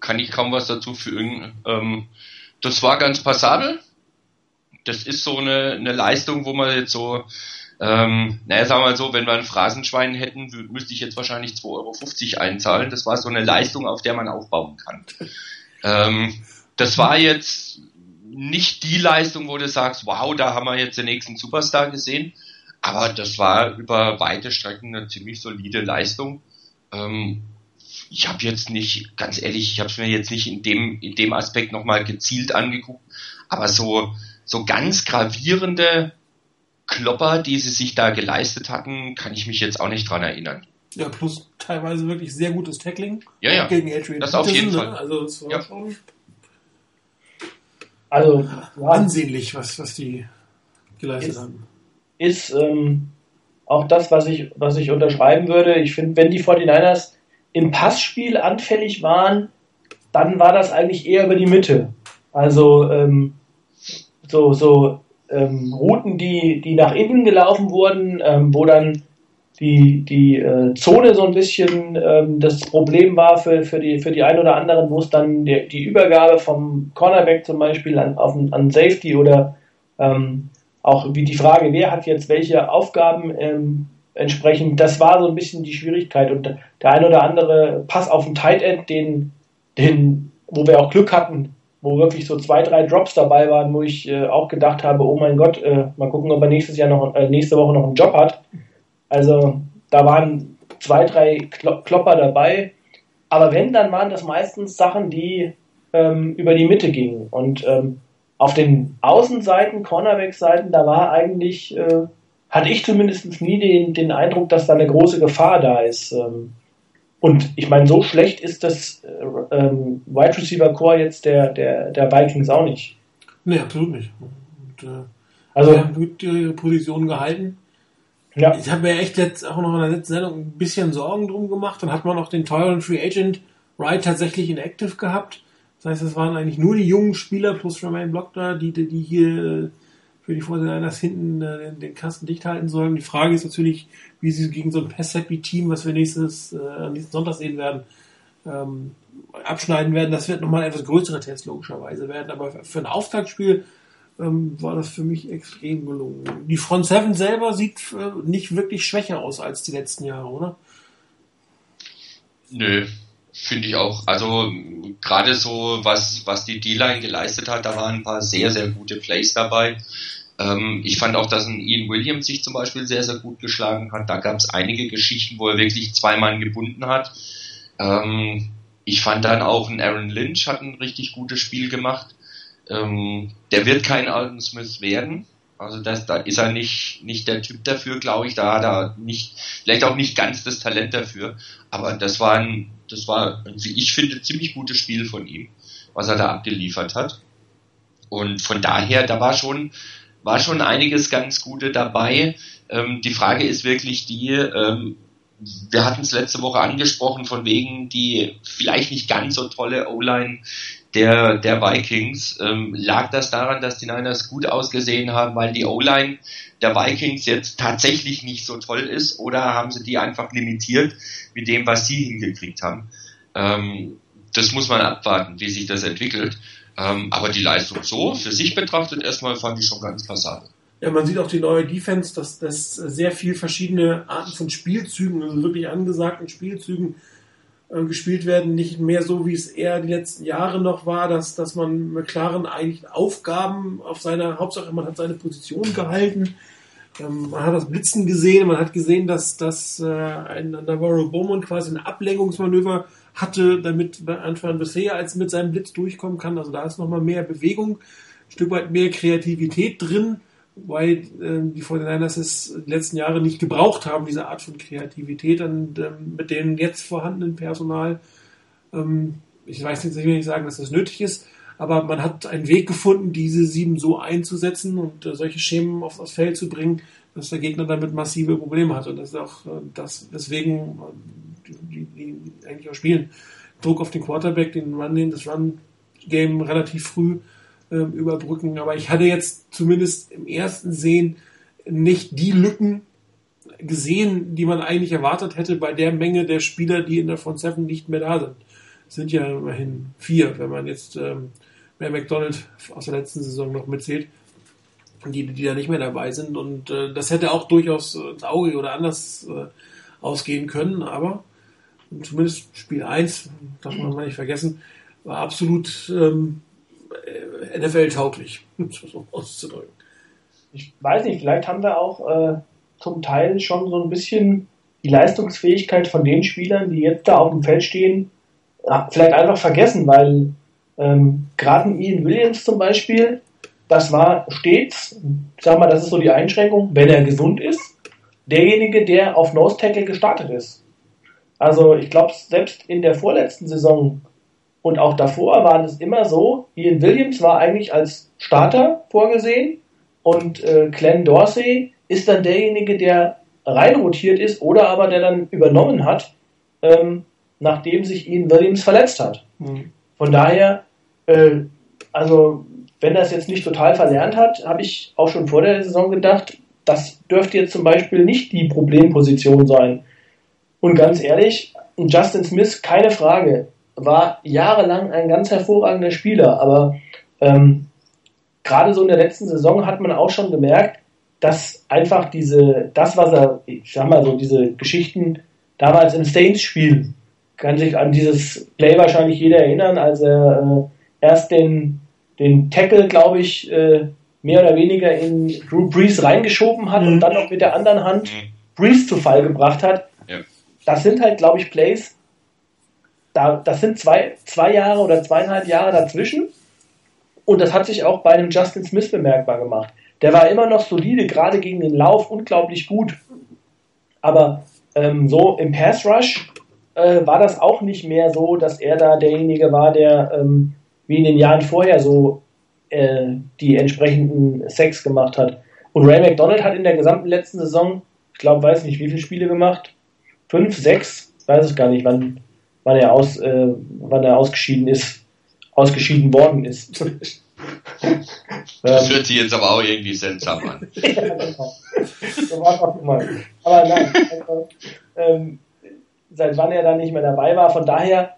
kann ich kaum was dazu fügen. Ähm, das war ganz passabel. Das ist so eine, eine Leistung, wo man jetzt so, ähm, naja, sagen wir mal so, wenn wir ein Phrasenschwein hätten, müsste ich jetzt wahrscheinlich 2,50 Euro einzahlen. Das war so eine Leistung, auf der man aufbauen kann. Ähm, das war jetzt nicht die Leistung, wo du sagst, wow, da haben wir jetzt den nächsten Superstar gesehen. Aber das war über weite Strecken eine ziemlich solide Leistung. Ähm, ich habe jetzt nicht, ganz ehrlich, ich habe es mir jetzt nicht in dem, in dem Aspekt nochmal gezielt angeguckt, aber so, so ganz gravierende Klopper, die sie sich da geleistet hatten, kann ich mich jetzt auch nicht dran erinnern. Ja, plus teilweise wirklich sehr gutes Tackling. Ja, ja. Gegen Adrian Das auf jeden Peterson, Fall. Ne? Also es war Ja. schon Also ja, ansehnlich, was, was die geleistet Ist- haben. ist ähm, auch das, was ich, was ich unterschreiben würde. Ich finde, wenn die 49ers im Passspiel anfällig waren, dann war das eigentlich eher über die Mitte. Also ähm, so, so ähm, Routen, die, die nach innen gelaufen wurden, ähm, wo dann die, die äh, Zone so ein bisschen ähm, das Problem war für, für, die, für die ein oder anderen, wo es dann die, die Übergabe vom Cornerback zum Beispiel an, auf, an Safety oder ähm, auch wie die Frage, wer hat jetzt welche Aufgaben ähm, entsprechend, das war so ein bisschen die Schwierigkeit. Und der ein oder andere Pass auf den Tight End, den, den, wo wir auch Glück hatten, wo wirklich so zwei, drei Drops dabei waren, wo ich äh, auch gedacht habe, oh mein Gott, äh, mal gucken, ob er nächstes Jahr noch, äh, nächste Woche noch einen Job hat. Also da waren zwei, drei Klo Klopper dabei. Aber wenn, dann waren das meistens Sachen, die ähm, über die Mitte gingen. Und ähm, auf den Außenseiten, Cornerback-Seiten, da war eigentlich, äh, hatte ich zumindest nie den, den Eindruck, dass da eine große Gefahr da ist. Ähm, und ich meine, so schlecht ist das äh, ähm, Wide Receiver Core jetzt der, der, der Vikings auch nicht. Nee, absolut nicht. Und, äh, Also, sie haben gut ihre Position gehalten. ja, Ich habe mir echt jetzt auch noch in der letzten Sendung ein bisschen Sorgen drum gemacht. Dann hat man noch den teuren Free Agent Wright tatsächlich in Active gehabt. Das heißt, es waren eigentlich nur die jungen Spieler plus Jermaine Block da, die, die die hier äh, für die Vorderliners hinten äh, den, den Kasten dicht halten sollen. Die Frage ist natürlich, wie sie gegen so ein Pass-Happy-Team, was wir nächstes, äh, nächsten Sonntag sehen werden, ähm, abschneiden werden. Das wird nochmal ein etwas größere Test logischerweise werden. Aber für ein Auftaktspiel ähm, war das für mich extrem gelungen. Die Front 7 selber sieht äh, nicht wirklich schwächer aus als die letzten Jahre, oder? Nö, finde ich auch. Also gerade so, was, was die D-Line geleistet hat, da waren ein paar sehr, sehr gute Plays dabei. Ähm, ich fand auch, dass ein Ian Williams sich zum Beispiel sehr, sehr gut geschlagen hat. Da gab es einige Geschichten, wo er wirklich zwei Mann gebunden hat. Ähm, ich fand dann auch ein Aaron Lynch hat ein richtig gutes Spiel gemacht. Ähm, der wird kein Alden Smith werden. Also das, da ist er nicht, nicht der Typ dafür, glaube ich. Da hat er nicht, vielleicht auch nicht ganz das Talent dafür. Aber das war ein, das war, wie ich finde, ziemlich gutes Spiel von ihm, was er da abgeliefert hat. Und von daher, da war schon, war schon einiges ganz Gute dabei. Ähm, die Frage ist wirklich die, ähm, wir hatten es letzte Woche angesprochen, von wegen die vielleicht nicht ganz so tolle O-Line der, der Vikings. Ähm, lag das daran, dass die Niners gut ausgesehen haben, weil die O-Line der Vikings jetzt tatsächlich nicht so toll ist, oder haben sie die einfach limitiert mit dem, was sie hingekriegt haben? Ähm, das muss man abwarten, wie sich das entwickelt. Ähm, aber die Leistung so für sich betrachtet erstmal fand ich schon ganz passabel. Ja, man sieht auch die neue Defense, dass, dass sehr viel verschiedene Arten von Spielzügen, also wirklich angesagten Spielzügen äh, gespielt werden. Nicht mehr so, wie es eher die letzten Jahre noch war, dass, dass man mit klaren eigentlich Aufgaben auf seiner, Hauptsache man hat seine Position gehalten. Ähm, man hat das Blitzen gesehen, man hat gesehen, dass, dass äh, ein Navarro Bowman quasi ein Ablenkungsmanöver hatte, damit Antoine bisher als mit seinem Blitz durchkommen kann. Also da ist nochmal mehr Bewegung, ein Stück weit mehr Kreativität drin, weil äh, die 49ers es die letzten Jahre nicht gebraucht haben, diese Art von Kreativität und ähm, mit dem jetzt vorhandenen Personal. Ähm, ich weiß nicht, ich will nicht sagen, dass das nötig ist, aber man hat einen Weg gefunden, diese sieben so einzusetzen und äh, solche Schemen auf das Feld zu bringen, dass der Gegner damit massive Probleme hat. Und das ist auch äh, das, weswegen äh, die, die, eigentlich auch spielen. Druck auf den Quarterback, den Run, das Run-Game relativ früh ähm, überbrücken. Aber ich hatte jetzt zumindest im ersten Sehen nicht die Lücken gesehen, die man eigentlich erwartet hätte bei der Menge der Spieler, die in der Front Seven nicht mehr da sind. Es sind ja immerhin vier, wenn man jetzt ähm, mehr McDonald aus der letzten Saison noch mitzählt, die, die da nicht mehr dabei sind. Und äh, das hätte auch durchaus ins Auge oder anders äh, ausgehen können, aber zumindest Spiel 1, darf man mal nicht vergessen, war absolut ähm, NFL-tauglich, so auszudrücken. Ich weiß nicht, vielleicht haben wir auch äh, zum Teil schon so ein bisschen die Leistungsfähigkeit von den Spielern, die jetzt da auf dem Feld stehen, vielleicht einfach vergessen, weil ähm, gerade Ian Williams zum Beispiel, das war stets, sag mal, das ist so die Einschränkung, wenn er gesund ist, derjenige, der auf Nose Tackle gestartet ist. Also ich glaube, selbst in der vorletzten Saison und auch davor war es immer so, Ian Williams war eigentlich als Starter vorgesehen und äh, Glenn Dorsey ist dann derjenige, der reinrotiert ist oder aber der dann übernommen hat, ähm, nachdem sich Ian Williams verletzt hat. Mhm. Von daher, äh, also wenn es jetzt nicht total verlernt hat, habe ich auch schon vor der Saison gedacht, das dürfte jetzt zum Beispiel nicht die Problemposition sein. Und ganz ehrlich, Justin Smith, keine Frage, war jahrelang ein ganz hervorragender Spieler, aber ähm, gerade so in der letzten Saison hat man auch schon gemerkt, dass einfach diese, das, was er, ich sag mal so, diese Geschichten damals im Saints-Spiel, kann sich an dieses Play wahrscheinlich jeder erinnern, als er äh, erst den, den Tackle, glaube ich, äh, mehr oder weniger in Drew Brees reingeschoben hat mhm. und dann noch mit der anderen Hand mhm. Brees zu Fall gebracht hat. Das sind halt, glaube ich, Plays, da, das sind zwei, zwei Jahre oder zweieinhalb Jahre dazwischen. Und das hat sich auch bei einem Justin Smith bemerkbar gemacht. Der war immer noch solide, gerade gegen den Lauf unglaublich gut. Aber ähm, so im Pass Rush äh, war das auch nicht mehr so, dass er da derjenige war, der ähm, wie in den Jahren vorher so äh, die entsprechenden Sex gemacht hat. Und Ray McDonald hat in der gesamten letzten Saison, ich glaube, weiß nicht, wie viele Spiele gemacht? Fünf, sechs? Weiß es gar nicht, wann, wann er aus, äh, wann er ausgeschieden ist, ausgeschieden worden ist. <laughs> Das hört sich jetzt aber auch irgendwie seltsam an. <laughs> ja, genau. So war es auch immer. Aber nein, also, ähm, seit wann er dann nicht mehr dabei war. Von daher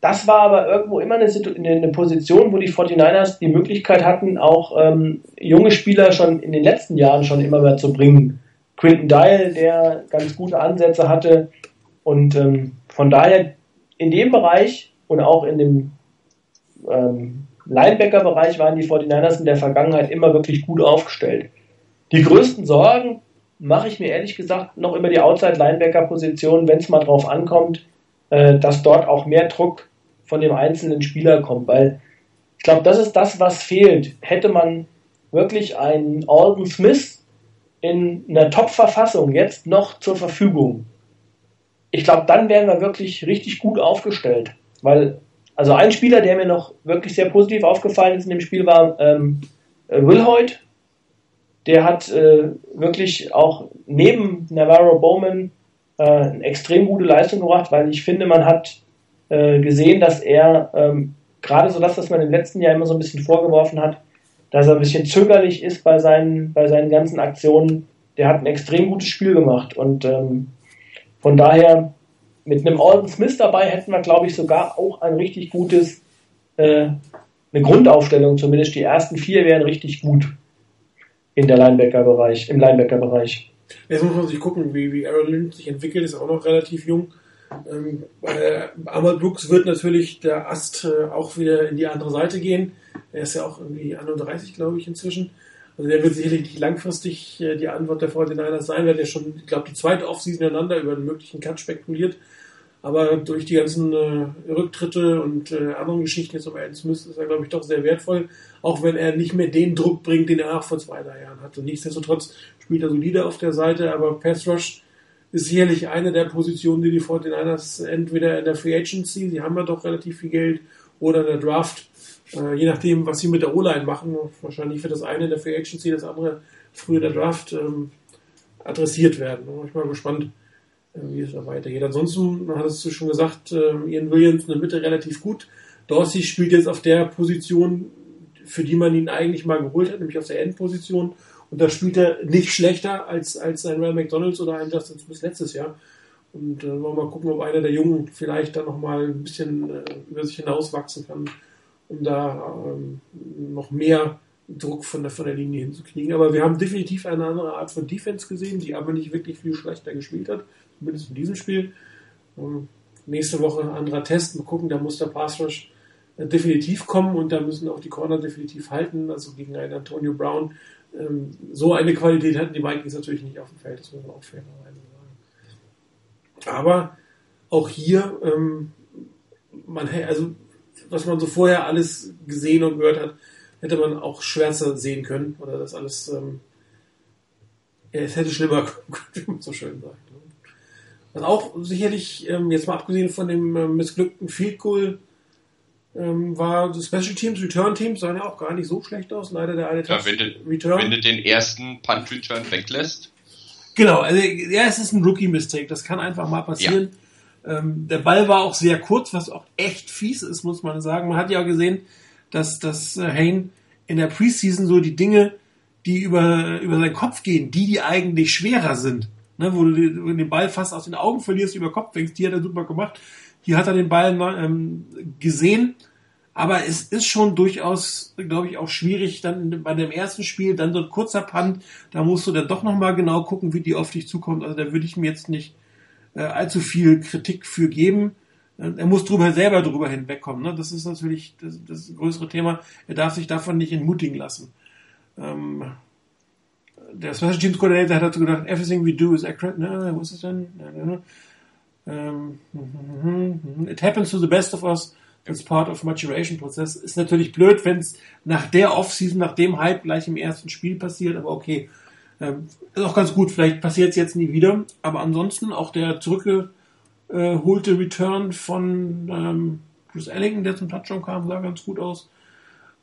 das war aber irgendwo immer eine, eine, Position, wo die 49ers die Möglichkeit hatten, auch ähm, junge Spieler schon in den letzten Jahren schon immer mehr zu bringen. Quinton Dial, der ganz gute Ansätze hatte. Und ähm, von daher in dem Bereich und auch in dem ähm, Linebacker-Bereich waren die 49ers in der Vergangenheit immer wirklich gut aufgestellt. Die größten Sorgen mache ich mir ehrlich gesagt noch über die Outside-Linebacker-Position, wenn es mal drauf ankommt, äh, dass dort auch mehr Druck von dem einzelnen Spieler kommt, weil ich glaube, das ist das, was fehlt. Hätte man wirklich einen Alden Smith in einer Top-Verfassung jetzt noch zur Verfügung, ich glaube, dann wären wir wirklich richtig gut aufgestellt. Weil, also ein Spieler, der mir noch wirklich sehr positiv aufgefallen ist in dem Spiel, war ähm, Will Hoyt. Der hat äh, wirklich auch neben Navarro Bowman äh, eine extrem gute Leistung gebracht, weil ich finde, man hat äh, gesehen, dass er ähm, gerade so das, was man im letzten Jahr immer so ein bisschen vorgeworfen hat, dass er ein bisschen zögerlich ist bei seinen, bei seinen ganzen Aktionen. Der hat ein extrem gutes Spiel gemacht und ähm, von daher mit einem Alden Smith dabei hätten wir, glaube ich, sogar auch ein richtig gutes, äh, eine Grundaufstellung, zumindest die ersten vier wären richtig gut in der Linebacker-Bereich, im Linebacker-Bereich. Jetzt muss man sich gucken, wie, wie Aaron Lynch sich entwickelt, ist auch noch relativ jung. Ähm, bei Brooks wird natürlich der Ast äh, auch wieder in die andere Seite gehen. Er ist ja auch irgendwie 31, glaube ich, inzwischen. Also der wird sicherlich langfristig äh, die Antwort der 49ers sein. Hat ja schon, ich glaube, die zweite Offseason ineinander über einen möglichen Cut spekuliert. Aber durch die ganzen äh, Rücktritte und äh, anderen Geschichten jetzt um Alan Smith ist er, glaube ich, doch sehr wertvoll. Auch wenn er nicht mehr den Druck bringt, den er auch vor zwei, drei Jahren hatte. Nichtsdestotrotz spielt er solide auf der Seite, aber Pass Rush ist sicherlich eine der Positionen, die die 49ers entweder in der Free Agency, sie haben ja doch relativ viel Geld, oder in der Draft, äh, je nachdem, was sie mit der O-Line machen. Wahrscheinlich wird das eine in der Free Agency, das andere früher in der Draft ähm, adressiert werden. Da bin ich mal gespannt, äh, wie es da weitergeht. Ansonsten, man hat es schon gesagt, äh, Ian Williams in der Mitte relativ gut. Dorsey spielt jetzt auf der Position, für die man ihn eigentlich mal geholt hat, nämlich auf der Endposition. Und da spielt er nicht schlechter als, als ein Ryan McDonalds oder ein Justin Smith letztes Jahr. Und äh, wollen wir mal gucken, ob einer der Jungen vielleicht dann nochmal ein bisschen äh, über sich hinauswachsen kann, um da ähm, noch mehr Druck von der, von der Linie hinzukriegen. Aber wir haben definitiv eine andere Art von Defense gesehen, die aber nicht wirklich viel schlechter gespielt hat, zumindest in diesem Spiel. Ähm, nächste Woche ein anderer Test, mal gucken, da muss der Pass Rush äh, definitiv kommen und da müssen auch die Corner definitiv halten, also gegen einen Antonio Brown ähm, so eine Qualität hatten die Vikings natürlich nicht auf dem Feld, das muss man auch fairerweise sagen. Aber auch hier, ähm, man, also, was man so vorher alles gesehen und gehört hat, hätte man auch schwärzer sehen können, oder das alles, ähm, ja, es hätte schlimmer <laughs> kommen können, man so schön sagt. Ne? Was auch sicherlich, ähm, jetzt mal abgesehen von dem äh, missglückten Field Goal, ähm, war das Special Teams, Return Teams sahen ja auch gar nicht so schlecht aus. Leider der eine ja, wenn du, Return. Wenn du den ersten Punt Return weglässt. Genau, also ja, es ist ein Rookie Mistake, das kann einfach mal passieren. Ja. Ähm, der Ball war auch sehr kurz, was auch echt fies ist, muss man sagen. Man hat ja auch gesehen, dass, dass äh, Hain in der Preseason so die Dinge, die über, über seinen Kopf gehen, die, die eigentlich schwerer sind, ne, wo du den Ball fast aus den Augen verlierst, über Kopf fängst, die hat er super gemacht. Hier hat er den Ball ähm, gesehen, aber es ist schon durchaus, glaube ich, auch schwierig, dann bei dem ersten Spiel, dann so ein kurzer Punt, da musst du dann doch nochmal genau gucken, wie die auf dich zukommt. Also da würde ich mir jetzt nicht äh, allzu viel Kritik für geben. Äh, er muss drüber selber drüber hinwegkommen. Ne? Das ist natürlich das, das größere Thema. Er darf sich davon nicht entmutigen lassen. Ähm, der Special Teams Coordinator hat dazu gedacht, everything we do is accurate. Ne, was ist denn? Ähm, it happens to the best of us. It's part of maturation Prozess. Ist natürlich blöd, wenn es nach der Offseason, nach dem Hype gleich im ersten Spiel passiert, aber okay. Ähm, ist auch ganz gut. Vielleicht passiert es jetzt nie wieder. Aber ansonsten auch der zurückgeholte Return von ähm, Chris Ellington, der zum Touchdown kam, sah ganz gut aus.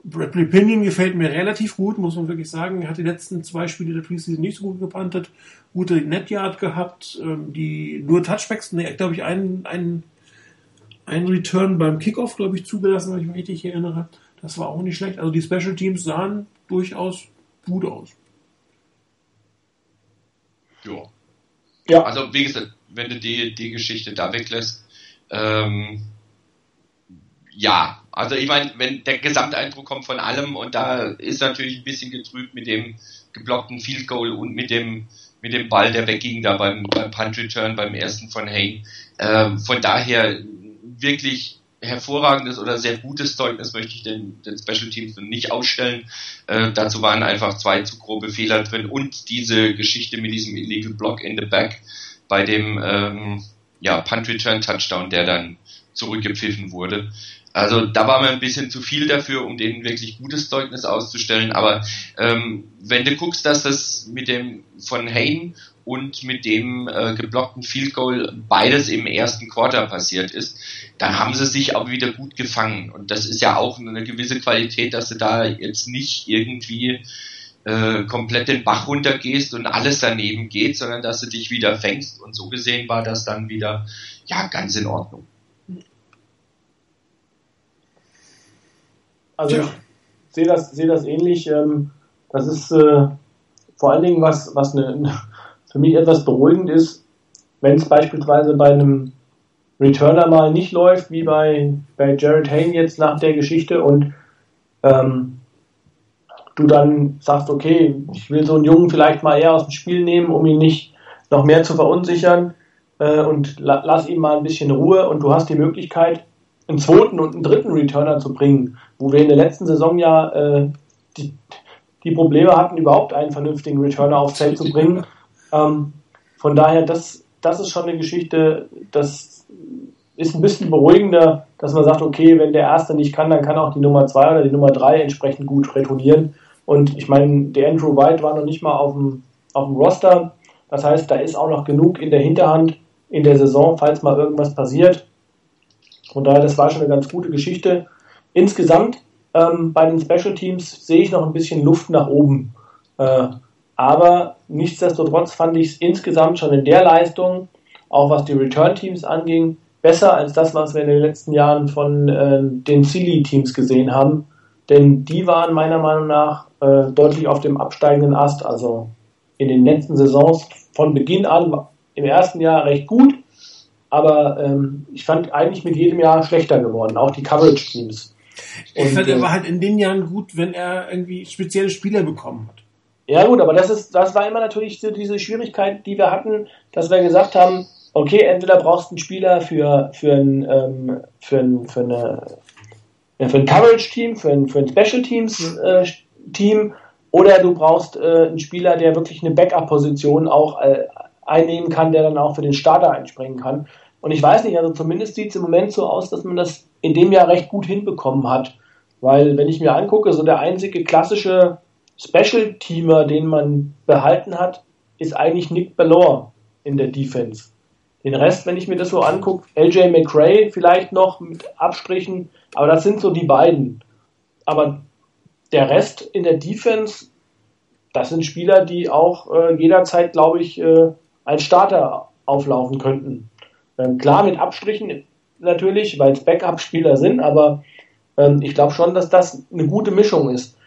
Bradley Pinion gefällt mir relativ gut, muss man wirklich sagen. Er hat die letzten zwei Spiele der Preseason nicht so gut gepantet. Gute Netyard gehabt, ähm, die nur Touchbacks, ne, glaube ich, einen, einen, einen Return beim Kickoff, glaube ich, zugelassen, wenn ich mich richtig erinnere. Das war auch nicht schlecht. Also die Special Teams sahen durchaus gut aus. Ja. Ja. Also wie gesagt, wenn du die, die Geschichte da weglässt, ähm, ja, also ich meine, wenn der Gesamteindruck kommt von allem und da ist natürlich ein bisschen getrübt mit dem geblockten Field Goal und mit dem mit dem Ball, der wegging da beim, beim Punt Return beim ersten von Hain. Ähm, von daher wirklich hervorragendes oder sehr gutes Zeugnis möchte ich den, den Special Teams nicht ausstellen. Äh, dazu waren einfach zwei zu grobe Fehler drin und diese Geschichte mit diesem Illegal Block in the Back bei dem ähm, ja, Punt Return Touchdown, der dann zurückgepfiffen wurde. Also da war mir ein bisschen zu viel dafür, um denen wirklich gutes Zeugnis auszustellen. Aber ähm, wenn du guckst, dass das mit dem von Hain und mit dem äh, geblockten Field Goal beides im ersten Quarter passiert ist, dann haben sie sich auch wieder gut gefangen. Und das ist ja auch eine gewisse Qualität, dass du da jetzt nicht irgendwie äh, komplett den Bach runtergehst und alles daneben geht, sondern dass du dich wieder fängst. Und so gesehen war das dann wieder ja ganz in Ordnung. Also ja. ich sehe das, sehe das ähnlich. Ähm, das ist äh, vor allen Dingen was, was eine, für mich etwas beruhigend ist, wenn es beispielsweise bei einem Returner mal nicht läuft, wie bei, bei Jared Hayne jetzt nach der Geschichte und ähm, du dann sagst, okay, ich will so einen Jungen vielleicht mal eher aus dem Spiel nehmen, um ihn nicht noch mehr zu verunsichern äh, und la lass ihm mal ein bisschen Ruhe und du hast die Möglichkeit, einen zweiten und einen dritten Returner zu bringen, wo wir in der letzten Saison ja äh, die, die Probleme hatten, überhaupt einen vernünftigen Returner aufs Feld zu bringen. Ähm, von daher, das, das ist schon eine Geschichte, das ist ein bisschen beruhigender, dass man sagt, okay, wenn der Erste nicht kann, dann kann auch die Nummer zwei oder die Nummer drei entsprechend gut retournieren. Und ich meine, der Andrew White war noch nicht mal auf dem, auf dem Roster. Das heißt, da ist auch noch genug in der Hinterhand in der Saison, falls mal irgendwas passiert. Von daher, das war schon eine ganz gute Geschichte. Insgesamt ähm, bei den Special Teams sehe ich noch ein bisschen Luft nach oben. Äh, aber nichtsdestotrotz fand ich es insgesamt schon in der Leistung, auch was die Return-Teams anging, besser als das, was wir in den letzten Jahren von äh, den Silly-Teams gesehen haben. Denn die waren meiner Meinung nach äh, deutlich auf dem absteigenden Ast. Also in den letzten Saisons von Beginn an im ersten Jahr recht gut, aber ähm, ich fand eigentlich mit jedem Jahr schlechter geworden, auch die Coverage-Teams. Ich fand, er war halt in den Jahren gut, wenn er irgendwie spezielle Spieler bekommen hat. Ja gut, aber das ist, das war immer natürlich so diese Schwierigkeit, die wir hatten, dass wir gesagt haben, okay, entweder brauchst du einen Spieler für, für ein, ähm, für ein, für eine, ja, für ein Coverage-Team, für ein, für ein Special Teams-Team, äh, oder du brauchst äh, einen Spieler, der wirklich eine Backup-Position auch äh, einnehmen kann, der dann auch für den Starter einspringen kann. Und ich weiß nicht, also zumindest sieht es im Moment so aus, dass man das in dem Jahr recht gut hinbekommen hat. Weil, wenn ich mir angucke, so der einzige klassische Special-Teamer, den man behalten hat, ist eigentlich Nick Ballor in der Defense. Den Rest, wenn ich mir das so angucke, LJ McRae vielleicht noch mit Abstrichen, aber das sind so die beiden. Aber der Rest in der Defense, das sind Spieler, die auch äh, jederzeit, glaube ich, äh, als Starter auflaufen könnten. Ähm, klar mit Abstrichen natürlich, weil es Backup-Spieler sind, aber ähm, ich glaube schon, dass das eine gute Mischung ist.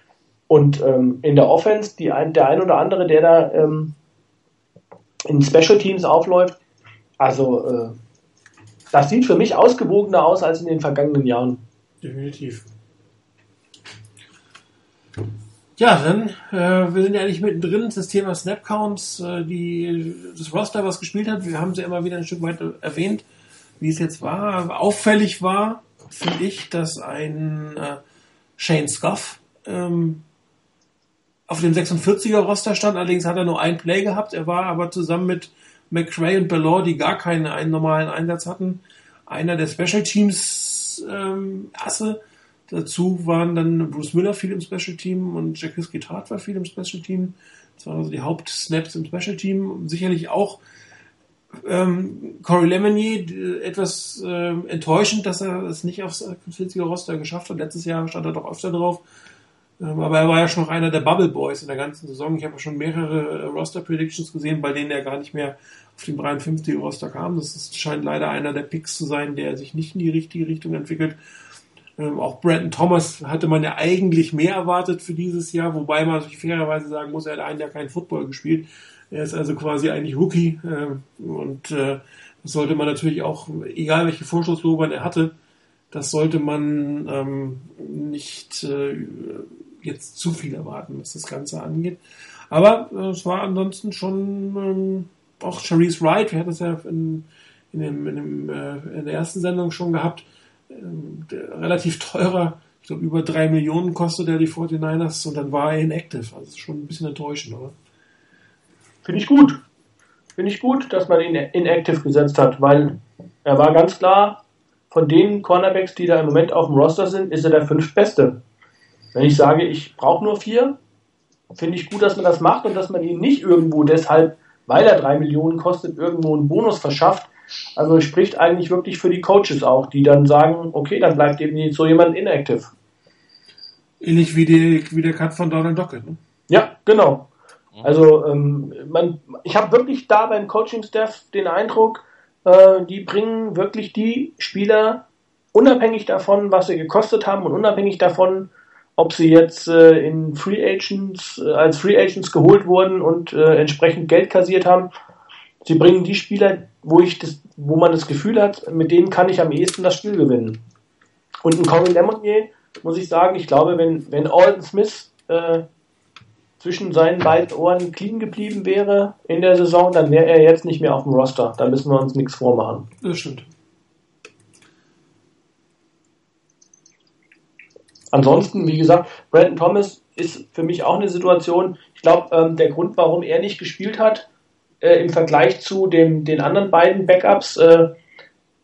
Und ähm, in der Offense, die ein, der ein oder andere, der da ähm, in Special Teams aufläuft, also äh, das sieht für mich ausgewogener aus als in den vergangenen Jahren. Definitiv. Ja, dann, äh, wir sind ja eigentlich mittendrin, das Thema Snapcounts, äh, die, das Roster, was gespielt hat, wir haben sie immer wieder ein Stück weit erwähnt, wie es jetzt war. Auffällig war, finde ich, dass ein äh, Shane Scuff ähm, auf dem 46er Roster stand, allerdings hat er nur ein Play gehabt, er war aber zusammen mit McRae und Ballor, die gar keinen einen normalen Einsatz hatten, einer der Special Teams ähm, Asse Dazu waren dann Bruce Miller viel im Special Team und Jacques Guitart war viel im Special Team. Das waren also die Hauptsnaps im Special Team. Sicherlich auch ähm, Corey Lemonier etwas äh, enttäuschend, dass er es nicht aufs 40er Roster geschafft hat. Letztes Jahr stand er doch öfter drauf. Ähm, aber er war ja schon noch einer der Bubble Boys in der ganzen Saison. Ich habe schon mehrere äh, Roster Predictions gesehen, bei denen er gar nicht mehr auf dem 53er Roster kam. Das ist, scheint leider einer der Picks zu sein, der sich nicht in die richtige Richtung entwickelt. Ähm, auch Brandon Thomas hatte man ja eigentlich mehr erwartet für dieses Jahr, wobei man sich fairerweise sagen muss, er hat einen Jahr keinen Football gespielt. Er ist also quasi eigentlich Rookie äh, und äh, das sollte man natürlich auch, egal welche Vorschusslobern er hatte, das sollte man ähm, nicht äh, jetzt zu viel erwarten, was das Ganze angeht. Aber äh, es war ansonsten schon ähm, auch Charisse Wright, wir hatten es ja in, in, dem, in, dem, äh, in der ersten Sendung schon gehabt, relativ teurer, ich glaube über drei Millionen kostet er die 49ers und dann war er inactive. Also schon ein bisschen enttäuschend, oder? Finde ich gut. Finde ich gut, dass man ihn inactive gesetzt hat, weil er war ganz klar, von den Cornerbacks, die da im Moment auf dem Roster sind, ist er der fünftbeste. Wenn ich sage, ich brauche nur vier, finde ich gut, dass man das macht und dass man ihn nicht irgendwo deshalb, weil er drei Millionen kostet, irgendwo einen Bonus verschafft. Also spricht eigentlich wirklich für die Coaches auch, die dann sagen, okay, dann bleibt eben so jemand inactive. Ähnlich wie, die, wie der Cut von Donald Dockett. Ne? Ja, genau. Also ähm, man, ich habe wirklich da beim Coaching-Staff den Eindruck, äh, die bringen wirklich die Spieler unabhängig davon, was sie gekostet haben und unabhängig davon, ob sie jetzt äh, in Free Agents äh, als Free Agents geholt wurden und äh, entsprechend Geld kassiert haben. Sie bringen die Spieler, wo ich das, wo man das Gefühl hat, mit denen kann ich am ehesten das Spiel gewinnen. Und ein Corin Lemonnier, muss ich sagen, ich glaube, wenn, wenn Alden Smith äh, zwischen seinen beiden Ohren clean geblieben wäre in der Saison, dann wäre er jetzt nicht mehr auf dem Roster. Da müssen wir uns nichts vormachen. Das stimmt. Ansonsten, wie gesagt, Brandon Thomas ist für mich auch eine Situation. Ich glaube, ähm, der Grund, warum er nicht gespielt hat, äh, im Vergleich zu dem, den anderen beiden Backups, äh,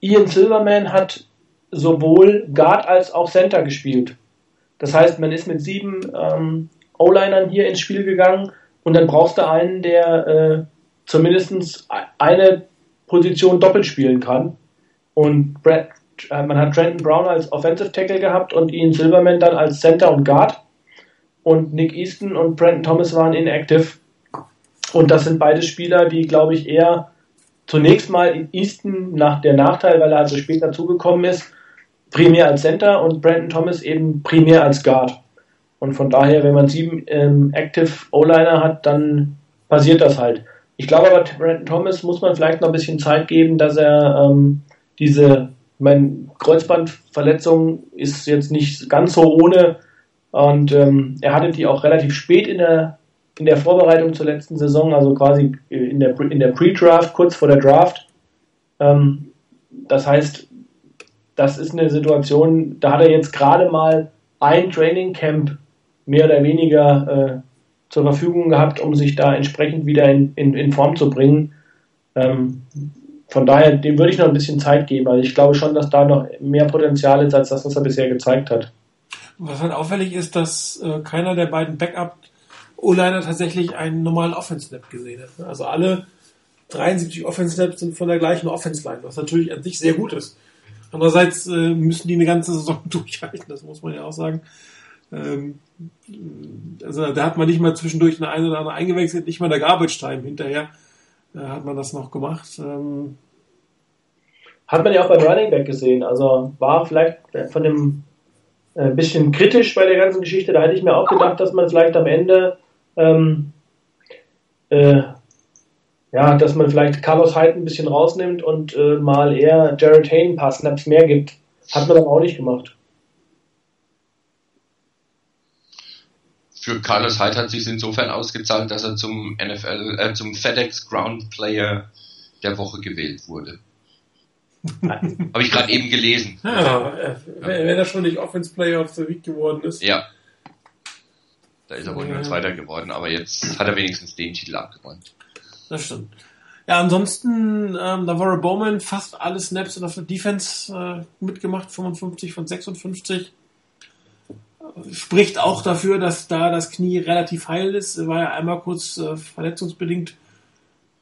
Ian Silverman hat sowohl Guard als auch Center gespielt. Das heißt, man ist mit sieben ähm, O-Linern hier ins Spiel gegangen und dann brauchst du einen, der äh, zumindest eine Position doppelt spielen kann. Und Brad, äh, man hat Trenton Brown als Offensive Tackle gehabt und Ian Silverman dann als Center und Guard. Und Nick Easton und Brandon Thomas waren inactive. Und das sind beide Spieler, die, glaube ich, eher zunächst mal in Easton nach der Nachteil, weil er also später zugekommen ist, primär als Center und Brandon Thomas eben primär als Guard. Und von daher, wenn man sieben ähm, Active O-Liner hat, dann passiert das halt. Ich glaube aber, Brandon Thomas muss man vielleicht noch ein bisschen Zeit geben, dass er ähm, diese, mein Kreuzbandverletzung ist jetzt nicht ganz so ohne und ähm, er hatte die auch relativ spät in der in der Vorbereitung zur letzten Saison, also quasi in der in der Pre-Draft, kurz vor der Draft. Ähm, das heißt, das ist eine Situation, da hat er jetzt gerade mal ein Training Camp mehr oder weniger äh, zur Verfügung gehabt, um sich da entsprechend wieder in, in, in Form zu bringen. Ähm, von daher, dem würde ich noch ein bisschen Zeit geben. Also ich glaube schon, dass da noch mehr Potenzial ist, als das, was er bisher gezeigt hat. Was halt auffällig ist, dass äh, keiner der beiden Backup-O-Liner tatsächlich einen normalen Offense-Snap gesehen hat. Also alle 73 Offense-Snaps sind von der gleichen Offense-Line, was natürlich an sich sehr gut ist. Andererseits äh, müssen die eine ganze Saison <laughs> durchhalten, das muss man ja auch sagen. Ähm, also da hat man nicht mal zwischendurch eine eine oder andere eingewechselt, nicht mal der Garbage Time hinterher äh, hat man das noch gemacht. Ähm, hat man ja auch beim Running Back gesehen. Also war vielleicht von dem ein äh, bisschen kritisch bei der ganzen Geschichte. Da hätte ich mir auch gedacht, dass man vielleicht am Ende ähm, äh, ja, dass man vielleicht Carlos Hyde ein bisschen rausnimmt und äh, mal eher Jared Hayne ein paar Snaps mehr gibt. Hat man aber auch nicht gemacht. für Carlos Hyde hat sich insofern ausgezahlt, dass er zum NFL, äh, zum FedEx Ground Player der Woche gewählt wurde. <laughs> Habe ich gerade eben gelesen. Ja, ja. wenn er schon nicht Offense Player of the Week geworden ist. Ja. Da ist er wohl nur Zweiter geworden, aber jetzt hat er wenigstens den Titel abgeräumt. Das stimmt. Ja, ansonsten, ähm, da war Bowman fast alle Snaps in der Defense äh, mitgemacht, 55 von 56 spricht auch dafür, dass da das Knie relativ heil ist. War ja einmal kurz äh, verletzungsbedingt.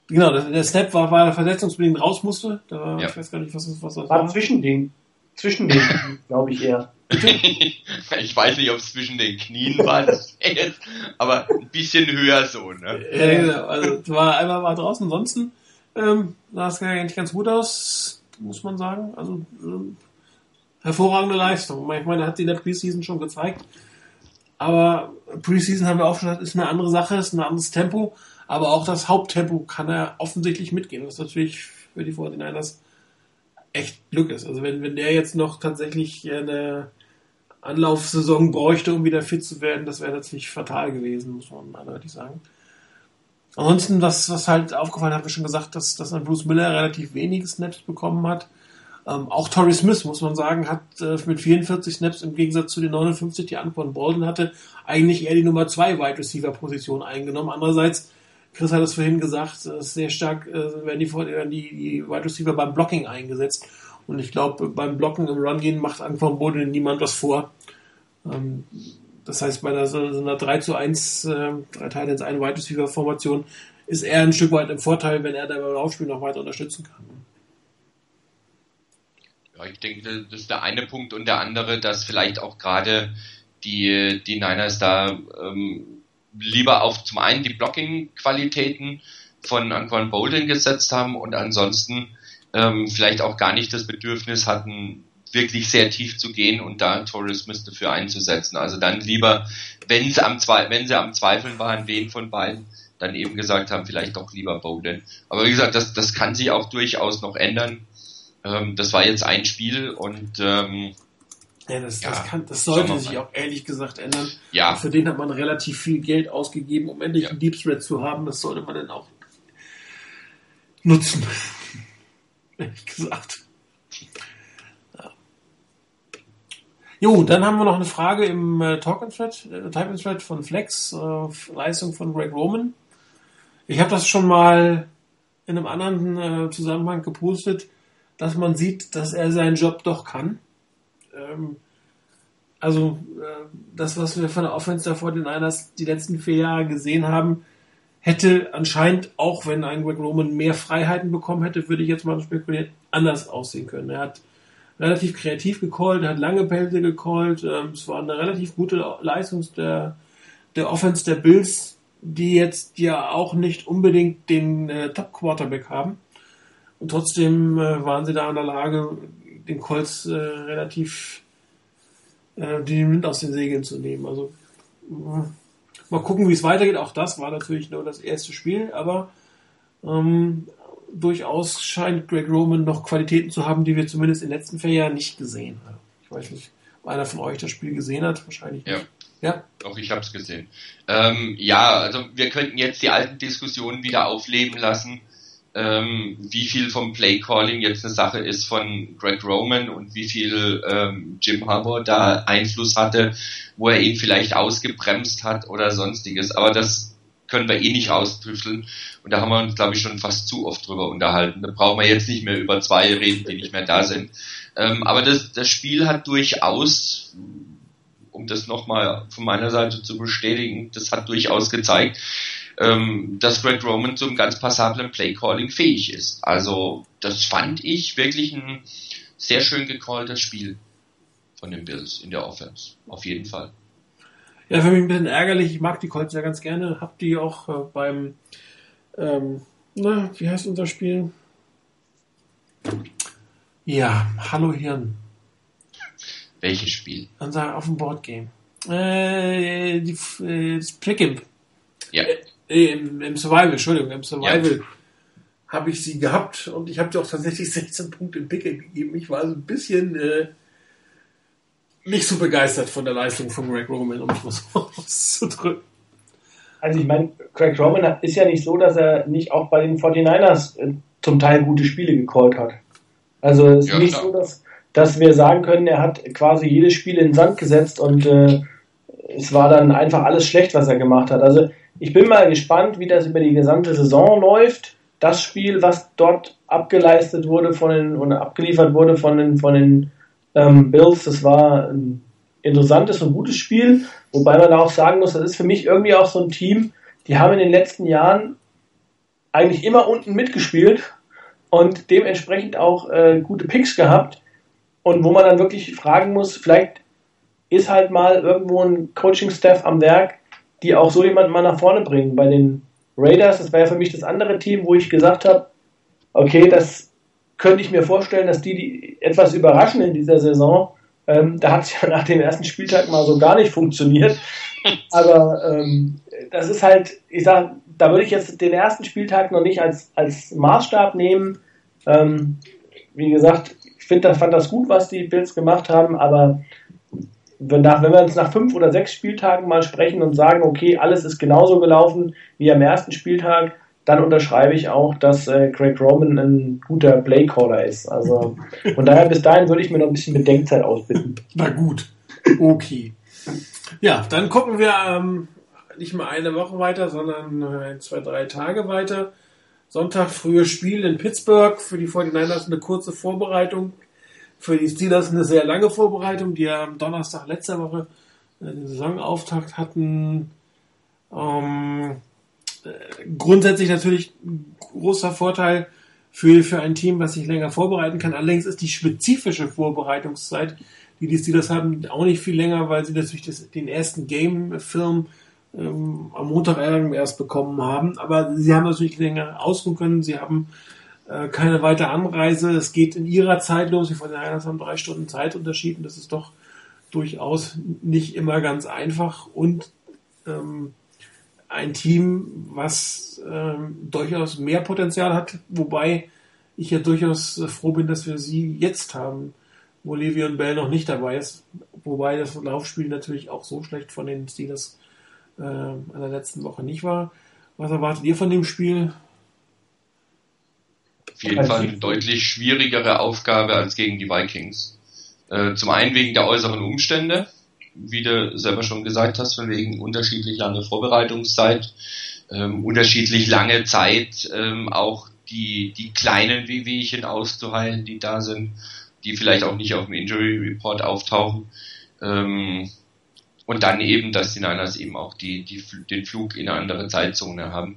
Genau, der Snap war, weil er verletzungsbedingt raus musste. Da ja. Ich weiß gar nicht, was das, was das war. War Zwischending. Zwischending, <laughs> glaube ich eher. <laughs> ich weiß nicht, ob es zwischen den Knien war, aber ein bisschen höher so, ne? Ja, genau. Also war einmal war draußen, ansonsten ähm, sah es eigentlich ganz gut aus, muss man sagen. Also ähm, hervorragende Leistung. Ich meine, hat sie in der Preseason schon gezeigt. Aber Preseason haben wir auch schon gesagt, ist eine andere Sache, ist ein anderes Tempo. Aber auch das Haupttempo kann er offensichtlich mitgehen. Das ist natürlich für die 49ers echt Glück ist. Also wenn, wenn der jetzt noch tatsächlich eine Anlaufsaison bräuchte, um wieder fit zu werden, das wäre natürlich fatal gewesen, muss man eindeutig sagen. Ansonsten, was, was halt aufgefallen hat, ich schon gesagt, dass, dass Bruce Miller relativ wenige Snaps bekommen hat. Ähm, auch Torrey Smith, muss man sagen, hat äh, mit 44 Snaps im Gegensatz zu den 59, die Anquan Bolden hatte, eigentlich eher die Nummer 2 Wide Receiver Position eingenommen. Andererseits, Chris hat es vorhin gesagt, sehr stark äh, werden, die, die, die Wide Receiver beim Blocking eingesetzt. Und ich glaube, beim Blocken im Run gehen macht Anquan Bolden niemand was vor. Ähm, das heißt, bei einer, so einer 3 zu 1, äh, drei Teile ins eine Wide Receiver Formation ist er ein Stück weit im Vorteil, wenn er da beim Laufspiel noch weiter unterstützen kann. Ja, ich denke, das ist der eine Punkt und der andere, dass vielleicht auch gerade die, die Niners da ähm, lieber auf zum einen die Blocking-Qualitäten von Anquan Bolden gesetzt haben und ansonsten ähm, vielleicht auch gar nicht das Bedürfnis hatten, wirklich sehr tief zu gehen und da Tourismus dafür einzusetzen. Also dann lieber, wenn sie am, wenn sie am Zweifeln waren, wen von beiden, dann eben gesagt haben, vielleicht doch lieber Bowden. Aber wie gesagt, das, das kann sich auch durchaus noch ändern. Ähm, das war jetzt ein Spiel und ähm, ja, das, ja, das, kann, das sollte sich auch ehrlich gesagt ändern. Ja. Für den hat man relativ viel Geld ausgegeben, um endlich ja. einen Deep Thread zu haben. Das sollte man dann auch nutzen. Ehrlich gesagt. Jo, dann haben wir noch eine Frage im äh, Talk-in-Thread, äh, Type-in-Thread von Flex, äh, Leistung von Greg Roman. Ich habe das schon mal in einem anderen äh, Zusammenhang gepostet, dass man sieht, dass er seinen Job doch kann. Ähm, also äh, das, was wir von der Offense der 49ers die letzten vier Jahre gesehen haben, hätte anscheinend, auch wenn ein Greg Roman mehr Freiheiten bekommen hätte, würde ich jetzt mal spekulieren, anders aussehen können. Er hat relativ kreativ gecallt, er hat lange Bälle gecallt. Ähm, es war eine relativ gute Leistung der, der Offense der Bills, die jetzt ja auch nicht unbedingt den äh, Top-Quarterback haben. Und trotzdem äh, waren sie da in der Lage, den Colts äh, relativ äh, den Wind aus den Segeln zu nehmen. Also mal gucken, wie es weitergeht. Auch das war natürlich nur das erste Spiel, aber ähm, durchaus scheint Greg Roman noch Qualitäten zu haben, die wir zumindest in den letzten vier Jahren nicht gesehen haben. Ich weiß nicht, ob einer von euch das Spiel gesehen hat, wahrscheinlich nicht. Ja. Ja. Doch, ich habe es gesehen. Ähm, ja, also wir könnten jetzt die alten Diskussionen wieder aufleben lassen, ähm, wie viel vom Play Calling jetzt eine Sache ist von Greg Roman und wie viel ähm, Jim Harbour da Einfluss hatte, wo er ihn vielleicht ausgebremst hat oder sonstiges. Aber das können wir eh nicht austüfteln. Und da haben wir uns, glaube ich, schon fast zu oft drüber unterhalten. Da brauchen wir jetzt nicht mehr über zwei reden, die nicht mehr da sind. Ähm, aber das, das Spiel hat durchaus, um das nochmal von meiner Seite zu bestätigen, das hat durchaus gezeigt, ähm, dass Greg Roman zum ganz passablen Playcalling fähig ist. Also das fand ich wirklich ein sehr schön gecalltes Spiel von den Bills in der Offense. Auf jeden Fall. Ja, für mich ein bisschen ärgerlich. Ich mag die Colts ja ganz gerne. Hab die auch äh, beim, ähm, na, wie heißt unser Spiel? Ja, Hallo Hirn. Welches Spiel? Unser auf dem Boardgame. Äh, die, äh, das Pick'em. Ja. Äh, im, im, Survival, Entschuldigung, im Survival ja. habe ich sie gehabt und ich habe dir auch tatsächlich <laughs> 16 Punkte im Pick'em gegeben. Ich war so ein bisschen äh, nicht so begeistert von der Leistung von Greg Roman, um es mal so <laughs> auszudrücken. Also ich meine, Craig Roman ist ja nicht so, dass er nicht auch bei den 49ers äh, zum Teil gute Spiele gecallt hat. Also es ist ja, nicht klar. so, dass, dass wir sagen können, er hat quasi jedes Spiel in den Sand gesetzt und äh, es war dann einfach alles schlecht, was er gemacht hat. Also ich bin mal gespannt, wie das über die gesamte Saison läuft. Das Spiel, was dort abgeleistet wurde von den oder abgeliefert wurde von den von den ähm, Bills. Das war ein interessantes und gutes Spiel, wobei man auch sagen muss, das ist für mich irgendwie auch so ein Team, die haben in den letzten Jahren eigentlich immer unten mitgespielt und dementsprechend auch äh, gute Picks gehabt und wo man dann wirklich fragen muss, vielleicht ist halt mal irgendwo ein Coaching-Staff am Werk, die auch so jemanden mal nach vorne bringen. Bei den Raiders, das war ja für mich das andere Team, wo ich gesagt habe, okay, das könnte ich mir vorstellen, dass die, die etwas überraschen in dieser Saison. Ähm, da hat es ja <laughs> nach dem ersten Spieltag mal so gar nicht funktioniert. <laughs> Aber ähm, das ist halt, ich sag, da würde ich jetzt den ersten Spieltag noch nicht als, als Maßstab nehmen. Ähm, wie gesagt, find, fand das gut, was die Bills gemacht haben, aber wenn, nach, wenn wir uns nach fünf oder sechs Spieltagen mal sprechen und sagen, okay, alles ist genauso gelaufen wie am ersten Spieltag, dann unterschreibe ich auch, dass äh, Craig Roman ein guter Playcaller ist. Also von daher bis dahin würde ich mir noch ein bisschen Bedenkzeit ausbitten. <laughs> Na gut, okay. Ja, dann gucken wir ähm, nicht mal eine Woche weiter, sondern äh, zwei, drei Tage weiter. Sonntag frühes Spiel in Pittsburgh. Für die 49ers eine kurze Vorbereitung. Für die Steelers eine sehr lange Vorbereitung, die ja am Donnerstag letzter Woche äh, den Saisonauftakt hatten. Ähm, äh, grundsätzlich natürlich ein großer Vorteil für, für ein Team, was sich länger vorbereiten kann. Allerdings ist die spezifische Vorbereitungszeit, die die Steelers haben, auch nicht viel länger, weil sie natürlich das, den ersten Game-Film ähm, am Montag erst bekommen haben. Aber sie haben natürlich länger ausruhen können. Sie haben äh, keine weitere Anreise. Es geht in ihrer Zeit los. Die von der Einheit haben drei Stunden Zeitunterschied und das ist doch durchaus nicht immer ganz einfach. Und ähm, ein Team, was ähm, durchaus mehr Potenzial hat, wobei ich ja durchaus froh bin, dass wir sie jetzt haben, wo Le'Veon Bell noch nicht dabei ist. Wobei das Laufspiel natürlich auch so schlecht von den Steelers äh, in der letzten Woche nicht war. Was erwartet ihr von dem Spiel? Jeden Fall eine deutlich schwierigere Aufgabe als gegen die Vikings. Äh, zum einen wegen der äußeren Umstände, wie du selber schon gesagt hast, von wegen unterschiedlich lange Vorbereitungszeit, ähm, unterschiedlich lange Zeit, ähm, auch die, die kleinen Wehwehchen auszuheilen, die da sind, die vielleicht auch nicht auf dem Injury Report auftauchen. Ähm, und dann eben, dass die Niners eben auch die, die, den Flug in eine andere Zeitzone haben.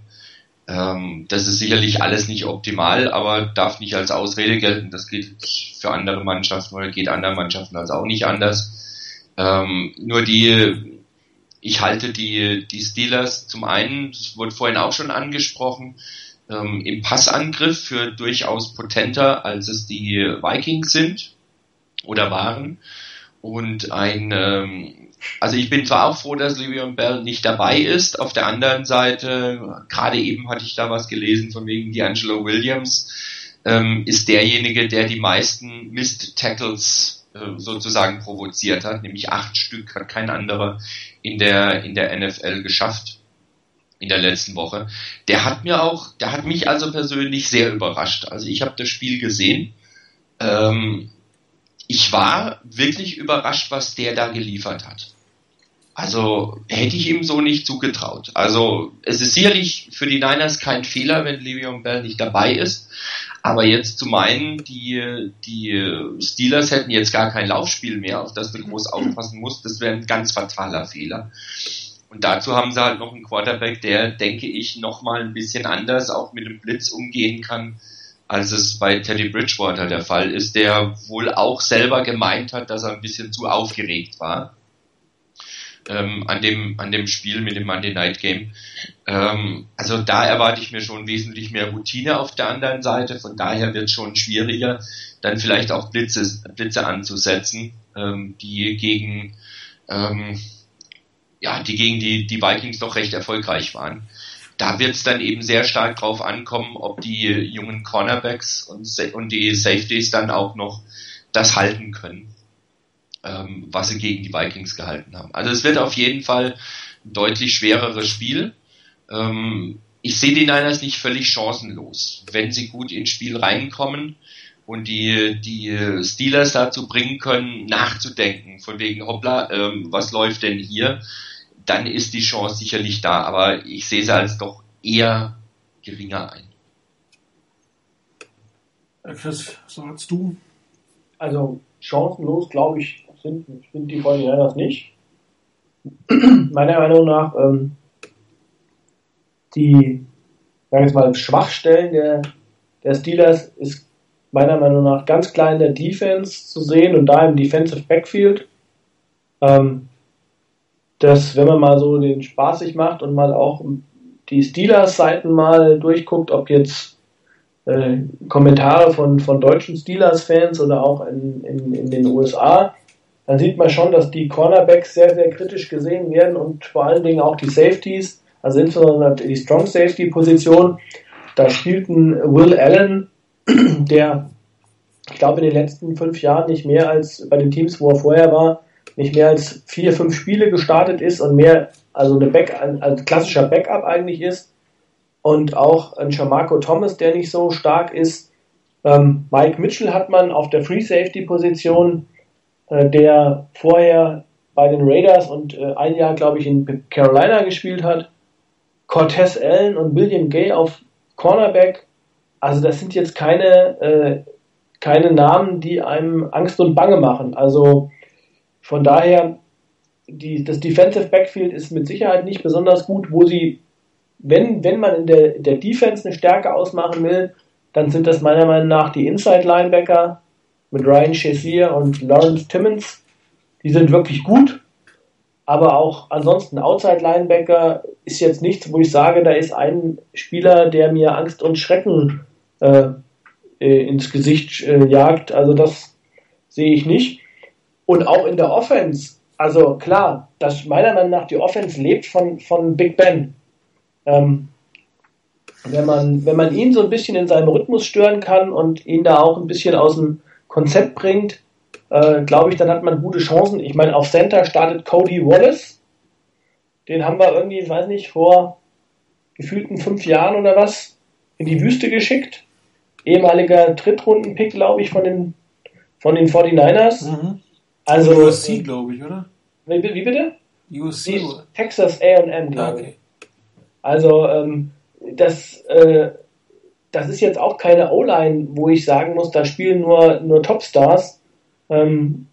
Ähm, das ist sicherlich alles nicht optimal, aber darf nicht als Ausrede gelten. Das geht für andere Mannschaften oder geht anderen Mannschaften also auch nicht anders. Ähm, nur die, ich halte die, die Steelers zum einen, das wurde vorhin auch schon angesprochen, ähm, im Passangriff für durchaus potenter, als es die Vikings sind oder waren. Und ein, ähm, also ich bin zwar auch froh, dass Le'Veon Bell nicht dabei ist. Auf der anderen Seite, gerade eben hatte ich da was gelesen von wegen D'Angelo Williams, ähm, ist derjenige, der die meisten Missed Tackles äh, sozusagen provoziert hat, nämlich acht Stück hat kein anderer in der in der NFL geschafft in der letzten Woche. Der hat mir auch, der hat mich also persönlich sehr überrascht. Also ich habe das Spiel gesehen. Ähm, ich war wirklich überrascht, was der da geliefert hat. Also hätte ich ihm so nicht zugetraut. Also es ist sicherlich für die Niners kein Fehler, wenn Le'Veon Bell nicht dabei ist. Aber jetzt zu meinen, die, die Steelers hätten jetzt gar kein Laufspiel mehr, auf das du groß aufpassen musst, das wäre ein ganz fataler Fehler. Und dazu haben sie halt noch einen Quarterback, der, denke ich, nochmal ein bisschen anders auch mit dem Blitz umgehen kann, als es bei Teddy Bridgewater der Fall ist, der wohl auch selber gemeint hat, dass er ein bisschen zu aufgeregt war ähm, an dem an dem Spiel mit dem Monday Night Game. Ähm, also da erwarte ich mir schon wesentlich mehr Routine auf der anderen Seite. Von daher wird es schon schwieriger, dann vielleicht auch Blitze Blitze anzusetzen, ähm, die gegen ähm, ja die gegen die die Vikings doch recht erfolgreich waren da wird es dann eben sehr stark drauf ankommen, ob die jungen Cornerbacks und, und die Safeties dann auch noch das halten können, ähm, was sie gegen die Vikings gehalten haben. Also es wird auf jeden Fall ein deutlich schwereres Spiel. Ähm, ich sehe die Niners nicht völlig chancenlos, wenn sie gut ins Spiel reinkommen und die, die Steelers dazu bringen können, nachzudenken, von wegen, hoppla, ähm, was läuft denn hier? Dann ist die Chance sicherlich da, aber ich sehe sie als doch eher geringer ein. Chris, was sagst du? Also chancenlos, glaube ich, sind, sind die 49ers nicht. <clears throat> Meiner Meinung nach, ähm, die, sagen wir mal, Schwachstellen der, der Steelers ist meiner Meinung nach ganz klar in der Defense zu sehen und da im Defensive Backfield. Ähm, dass wenn man mal so den Spaß sich macht und mal auch die Steelers-Seiten mal durchguckt, ob jetzt äh, Kommentare von, von deutschen Steelers-Fans oder auch in, in, in den USA, dann sieht man schon, dass die Cornerbacks sehr, sehr kritisch gesehen werden und vor allen Dingen auch die Safeties, also insbesondere die Strong Safety Position. Da spielten Will Allen, der ich glaube, in den letzten fünf Jahren nicht mehr als bei den Teams, wo er vorher war, nicht mehr als vier, fünf Spiele gestartet ist und mehr, also eine Back, ein, ein klassischer Backup eigentlich ist. Und auch ein Shamarco Thomas, der nicht so stark ist. Ähm, Mike Mitchell hat man auf der Free Safety Position, äh, der vorher bei den Raiders und äh, ein Jahr, glaube ich, in Carolina gespielt hat. Cortez Allen und William Gay auf Cornerback. Also das sind jetzt keine, äh, keine Namen, die einem Angst und Bange machen. Also von daher, die, das Defensive Backfield ist mit Sicherheit nicht besonders gut, wo sie, wenn, wenn man in der, der Defense eine Stärke ausmachen will, dann sind das meiner Meinung nach die Inside Linebacker mit Ryan Shazier und Lawrence Timmons. Die sind wirklich gut, aber auch ansonsten Outside Linebacker ist jetzt nichts, wo ich sage, da ist ein Spieler, der mir Angst und Schrecken äh, äh, ins Gesicht äh, jagt. Also das sehe ich nicht. Und auch in der Offense, also klar, dass meiner Meinung nach die Offense lebt von, von Big Ben. Ähm, wenn, man, wenn man ihn so ein bisschen in seinem Rhythmus stören kann und ihn da auch ein bisschen aus dem Konzept bringt, äh, glaube ich, dann hat man gute Chancen. Ich meine, auf Center startet Cody Wallace. Den haben wir irgendwie, ich weiß nicht, vor gefühlten fünf Jahren oder was in die Wüste geschickt. Ehemaliger Drittrunden-Pick, glaube ich, von den, von den 49ers. Mhm. Also, USC, glaube ich, oder? Wie, wie bitte? USC. Texas AM, glaube okay. ich. Also, ähm, das, äh, das ist jetzt auch keine O-Line, wo ich sagen muss, da spielen nur, nur Topstars. Ähm,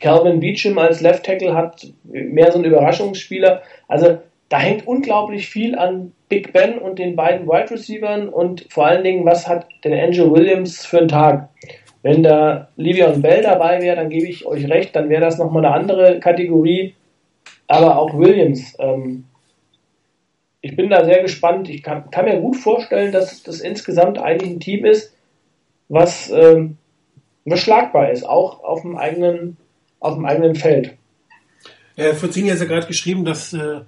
Calvin Beecham als Left Tackle hat mehr so einen Überraschungsspieler. Also da hängt unglaublich viel an Big Ben und den beiden Wide Receivers und vor allen Dingen, was hat denn Angel Williams für einen Tag? Wenn da Livion Bell dabei wäre, dann gebe ich euch recht, dann wäre das nochmal eine andere Kategorie. Aber auch Williams. Ähm, ich bin da sehr gespannt. Ich kann, kann, mir gut vorstellen, dass das insgesamt eigentlich ein Team ist, was, ähm, was schlagbar ist, auch auf dem eigenen, auf dem eigenen Feld. Ja, Fuzini hat ja gerade geschrieben, dass äh, äh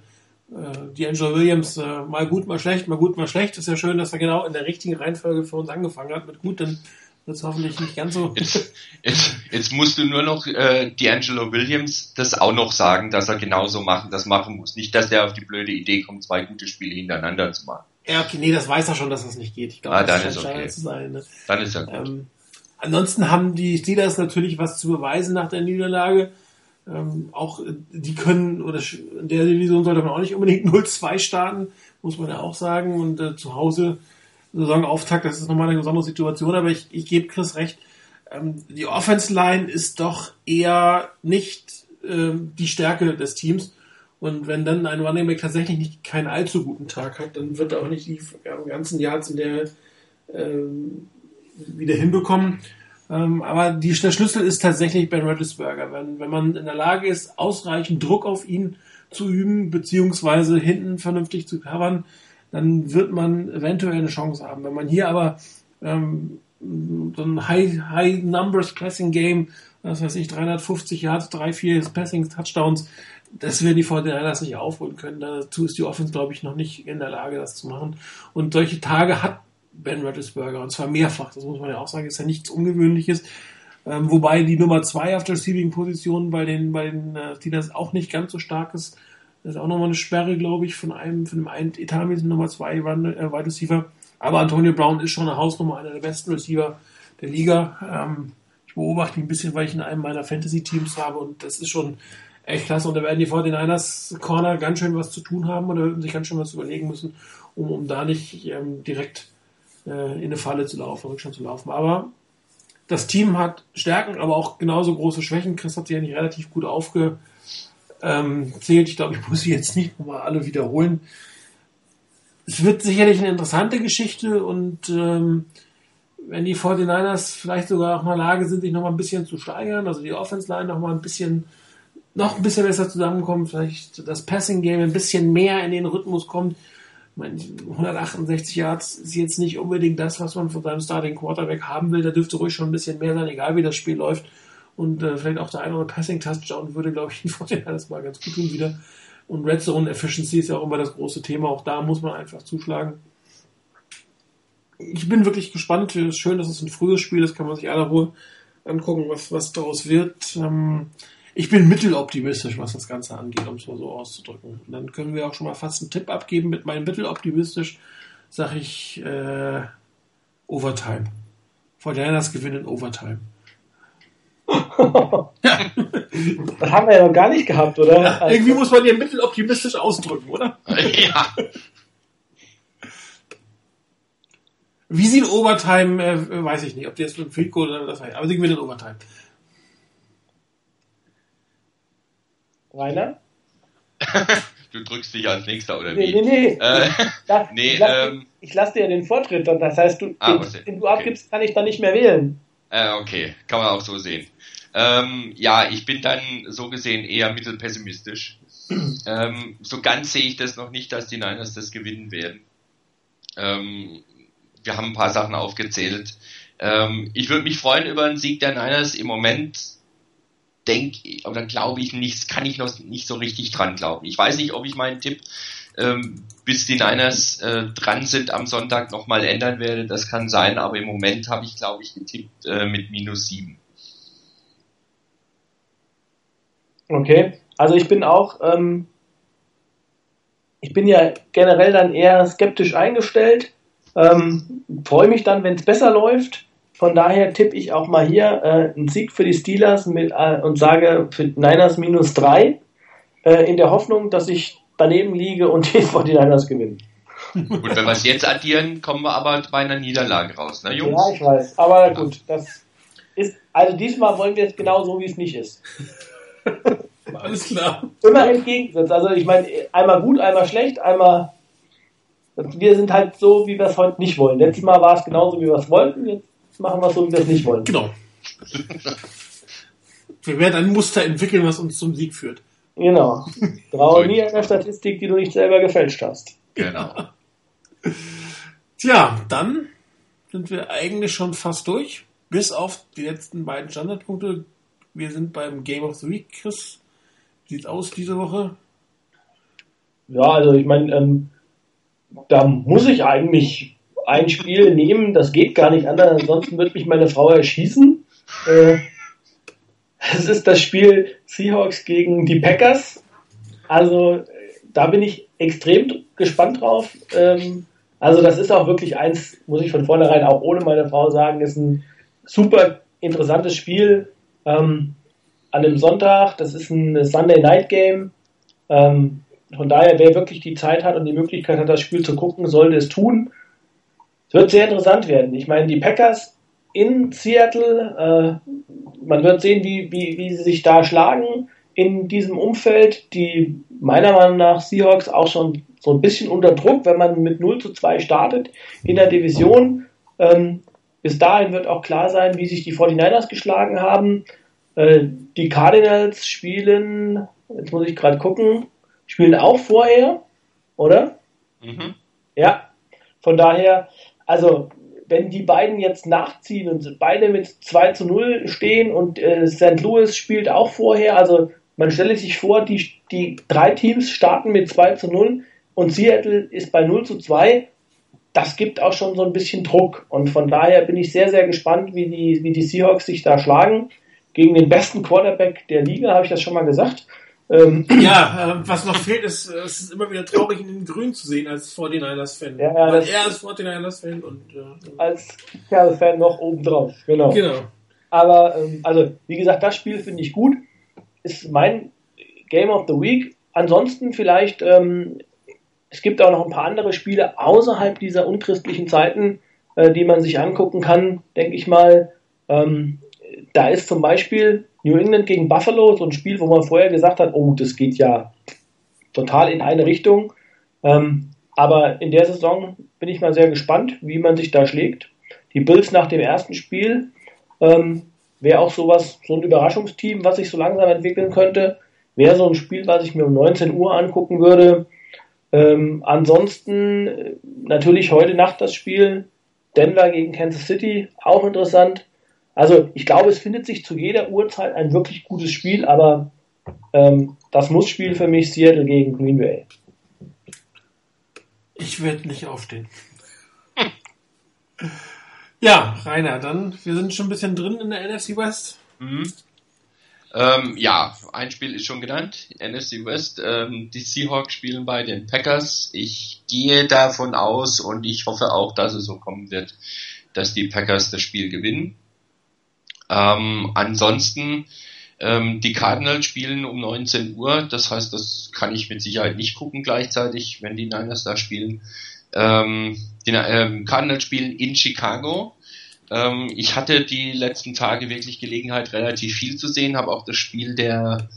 die Angela Williams äh, mal gut, mal schlecht, mal gut, mal schlecht. Ist ja schön, dass er genau in der richtigen Reihenfolge für uns angefangen hat mit gut, dann wird es hoffentlich nicht ganz so. Jetzt, jetzt, jetzt musst du nur noch äh, D'Angelo Williams das auch noch sagen, dass er genauso machen, das machen muss. Nicht, dass er auf die blöde Idee kommt, zwei gute Spiele hintereinander zu machen. Ja, okay, nee, das weiß er schon, dass das nicht geht. Ich glaube, ah, dann ist okay. Zu sein, ne? Dann ist er gut. Ähm, ansonsten haben die Steelers natürlich was zu beweisen nach der Niederlage. Ähm, auch die können, oder in der Division sollte man auch nicht unbedingt <laughs> 0-2 starten, muss man ja auch sagen. Und äh, zu Hause Saisonauftakt, das ist nochmal eine besondere Situation, aber ich, ich gebe Chris recht, ähm, die Offense Line ist doch eher nicht ähm, die Stärke des Teams. Und wenn dann ein Running Back tatsächlich nicht keinen allzu guten Tag hat, dann wird er auch nicht die ganzen Yards in der ähm, wieder hinbekommen. Ähm, aber die, der Schlüssel ist tatsächlich Ben Roethlisberger. Wenn, wenn man in der Lage ist, ausreichend Druck auf ihn zu üben, beziehungsweise hinten vernünftig zu covern, dann wird man eventuell eine Chance haben. Wenn man hier aber ähm, so ein High, High Numbers Passing Game, was weiß ich, 350 Yards, 3, 4 Passing Touchdowns, das werden die Fortinanders nicht aufholen können. Dazu ist die Offense, glaube ich, noch nicht in der Lage, das zu machen. Und solche Tage hat Ben Roethlisberger, und zwar mehrfach. Das muss man ja auch sagen, ist ja nichts Ungewöhnliches. Ähm, wobei die Nummer 2 auf der Receiving-Position bei den, bei den äh, Steelers auch nicht ganz so stark ist. Das ist auch nochmal eine Sperre, glaube ich, von einem, von einem einen etatmäßigen Nummer 2 äh, Wide Receiver. Aber Antonio Brown ist schon eine Hausnummer, einer der besten Receiver der Liga. Ähm, ich beobachte ihn ein bisschen, weil ich in einem meiner Fantasy-Teams habe und das ist schon echt klasse. Und da werden die 49ers Corner ganz schön was zu tun haben oder sich ganz schön was überlegen müssen, um, um da nicht ähm, direkt äh, in eine Falle zu laufen, Rückstand zu laufen. Aber das Team hat Stärken, aber auch genauso große Schwächen. Chris hat sie ja nicht relativ gut aufge, ähm, zählt. Ich glaube, ich muss sie jetzt nicht nochmal alle wiederholen. Es wird sicherlich eine interessante Geschichte und ähm, wenn die 49ers vielleicht sogar auch mal in der Lage sind, sich nochmal ein bisschen zu steigern, also die Offense-Line nochmal ein bisschen noch ein bisschen besser zusammenkommt, vielleicht das Passing-Game ein bisschen mehr in den Rhythmus kommt. Ich meine, 168 Yards ist jetzt nicht unbedingt das, was man von seinem Starting Quarterback haben will. Da dürfte ruhig schon ein bisschen mehr sein, egal wie das Spiel läuft. Und äh, vielleicht auch der eine oder Passing-Touchdown würde, glaube ich, <laughs> den alles mal ganz gut tun wieder. Und Red Zone Efficiency ist ja auch immer das große Thema. Auch da muss man einfach zuschlagen. Ich bin wirklich gespannt. Es ist schön, dass es ein frühes Spiel ist, kann man sich aller Ruhe Dann gucken, was, was daraus wird. Ähm, ich bin mitteloptimistisch, was das Ganze angeht, um es mal so auszudrücken. Und dann können wir auch schon mal fast einen Tipp abgeben. Mit meinem mitteloptimistisch sage ich äh, Overtime. Fortinanders gewinnen Overtime. Ja. Das haben wir ja noch gar nicht gehabt, oder? Ja, irgendwie muss man ja mitteloptimistisch ausdrücken, oder? ja. Wie sie in Overtime, äh, weiß ich nicht, ob die jetzt mit dem Field Goal oder was weiß aber sie gewinnen in Overtime. Rainer? du drückst dich als nächster, oder nee, wie? Nee, nee. Äh, ja, nee ich lasse ähm, lass dir ja den Vortritt, und das heißt, du, Ah, den, den du abgibst, kann ich dann nicht mehr wählen. Äh, okay, kann man auch so sehen. Ähm, ja, ich bin dann so gesehen eher mittelpessimistisch. ähm, so ganz sehe ich das noch nicht, dass die Niners das gewinnen werden. Ähm, wir haben ein paar Sachen aufgezählt. Ähm, ich würde mich freuen über einen Sieg der Niners. Im Moment denke oder glaube ich nicht, kann ich noch nicht so richtig dran glauben. Ich weiß nicht, ob ich meinen Tipp ähm, bis die Niners äh, dran sind am Sonntag nochmal ändern werde. Das kann sein, aber im Moment habe ich, glaube ich, getippt äh, mit minus sieben. Okay, also ich bin auch, ähm, ich bin ja generell dann eher skeptisch eingestellt, ähm, freue mich dann, wenn es besser läuft. Von daher tippe ich auch mal hier äh, einen Sieg für die Steelers mit, äh, und sage für Niners minus drei, äh, in der Hoffnung, dass ich daneben liege und die <laughs> 49ers gewinnen. Gut, wenn wir es jetzt addieren, kommen wir aber bei einer Niederlage raus, ne, Jungs? Ja, ich weiß, aber gut, das ist, also diesmal wollen wir es genau so, wie es nicht ist. <laughs> Alles klar. immer entgegengesetzt. Also ich meine, einmal gut, einmal schlecht, einmal. Wir sind halt so, wie wir es heute nicht wollen. Letztes Mal war es genauso, wie wir es wollten. Jetzt machen wir es so, wie wir es nicht wollen. Genau. <laughs> Wir werden ein Muster entwickeln, was uns zum Sieg führt. Genau. Traue nie einer Statistik, die du nicht selber gefälscht hast. Genau. Tja, dann sind wir eigentlich schon fast durch. Bis auf die letzten beiden Standardpunkte. Wir sind beim Game of the Week, Chris. Wie sieht's aus diese Woche? Ja, also ich meine, ähm, da muss ich eigentlich ein Spiel nehmen, das geht gar nicht anders, ansonsten wird mich meine Frau erschießen. Äh, es ist das Spiel Seahawks gegen die Packers. Also da bin ich extrem gespannt drauf. Ähm, also das ist auch wirklich eins, muss ich von vornherein auch ohne meine Frau sagen, ist ein super interessantes Spiel. Ähm, an einem Sonntag, das ist ein Sunday Night Game. Ähm, von daher, wer wirklich die Zeit hat und die Möglichkeit hat, das Spiel zu gucken, sollte es tun. Es wird sehr interessant werden. Ich meine, die Packers in Seattle, äh, man wird sehen, wie, wie, wie sie sich da schlagen in diesem Umfeld. Die meiner Meinung nach Seahawks auch schon so ein bisschen unter Druck, wenn man mit 0 zu 2 startet in der Division. Ähm, bis dahin wird auch klar sein, wie sich die 49ers geschlagen haben. Äh, die Cardinals spielen, jetzt muss ich gerade gucken, spielen auch vorher, oder? Mhm. Ja, von daher, also wenn die beiden jetzt nachziehen und beide mit 2 zu 0 stehen und äh, St. Louis spielt auch vorher, also man stelle sich vor, die, die drei Teams starten mit 2 zu 0 und Seattle ist bei 0 zu 2. Das gibt auch schon so ein bisschen Druck. Und von daher bin ich sehr, sehr gespannt, wie die, wie die Seahawks sich da schlagen. Gegen den besten Quarterback der Liga, habe ich das schon mal gesagt. Ähm, Ja, äh, was noch fehlt, ist, äh, es ist immer wieder traurig, ihn in Grün zu sehen als 49ers-Fan. Ja, ja, er ist 49ers-Fan und äh, als Kerl-Fan noch obendrauf. Genau. genau. Aber, ähm, also, wie gesagt, das Spiel finde ich gut. Ist mein Game of the Week. Ansonsten vielleicht, ähm, es gibt auch noch ein paar andere Spiele außerhalb dieser unchristlichen Zeiten, äh, die man sich angucken kann, denke ich mal. Ähm, da ist zum Beispiel New England gegen Buffalo, so ein Spiel, wo man vorher gesagt hat, oh, das geht ja total in eine Richtung. Ähm, aber in der Saison bin ich mal sehr gespannt, wie man sich da schlägt. Die Bills nach dem ersten Spiel ähm, wäre auch sowas, so ein Überraschungsteam, was sich so langsam entwickeln könnte. Wäre so ein Spiel, was ich mir um 19 Uhr angucken würde. Ähm, ansonsten äh, natürlich heute Nacht das Spiel Denver gegen Kansas City, auch interessant. Also ich glaube, es findet sich zu jeder Uhrzeit ein wirklich gutes Spiel, aber ähm, das Muss-Spiel für mich Seattle gegen Green Bay. Ich werde nicht aufstehen. <laughs> Ja, Rainer, dann, wir sind schon ein bisschen drin in der NFC West. Mhm. Ähm, ja, ein Spiel ist schon genannt, NFC West. Ähm, die Seahawks spielen bei den Packers. Ich gehe davon aus und ich hoffe auch, dass es so kommen wird, dass die Packers das Spiel gewinnen. Ähm, ansonsten, ähm, die Cardinals spielen um 19 Uhr, das heißt, das kann ich mit Sicherheit nicht gucken gleichzeitig, wenn die Niners da spielen. Ähm, die ähm, Cardinals spielen in Chicago. Ähm, ich hatte die letzten Tage wirklich Gelegenheit, relativ viel zu sehen, habe auch das Spiel der,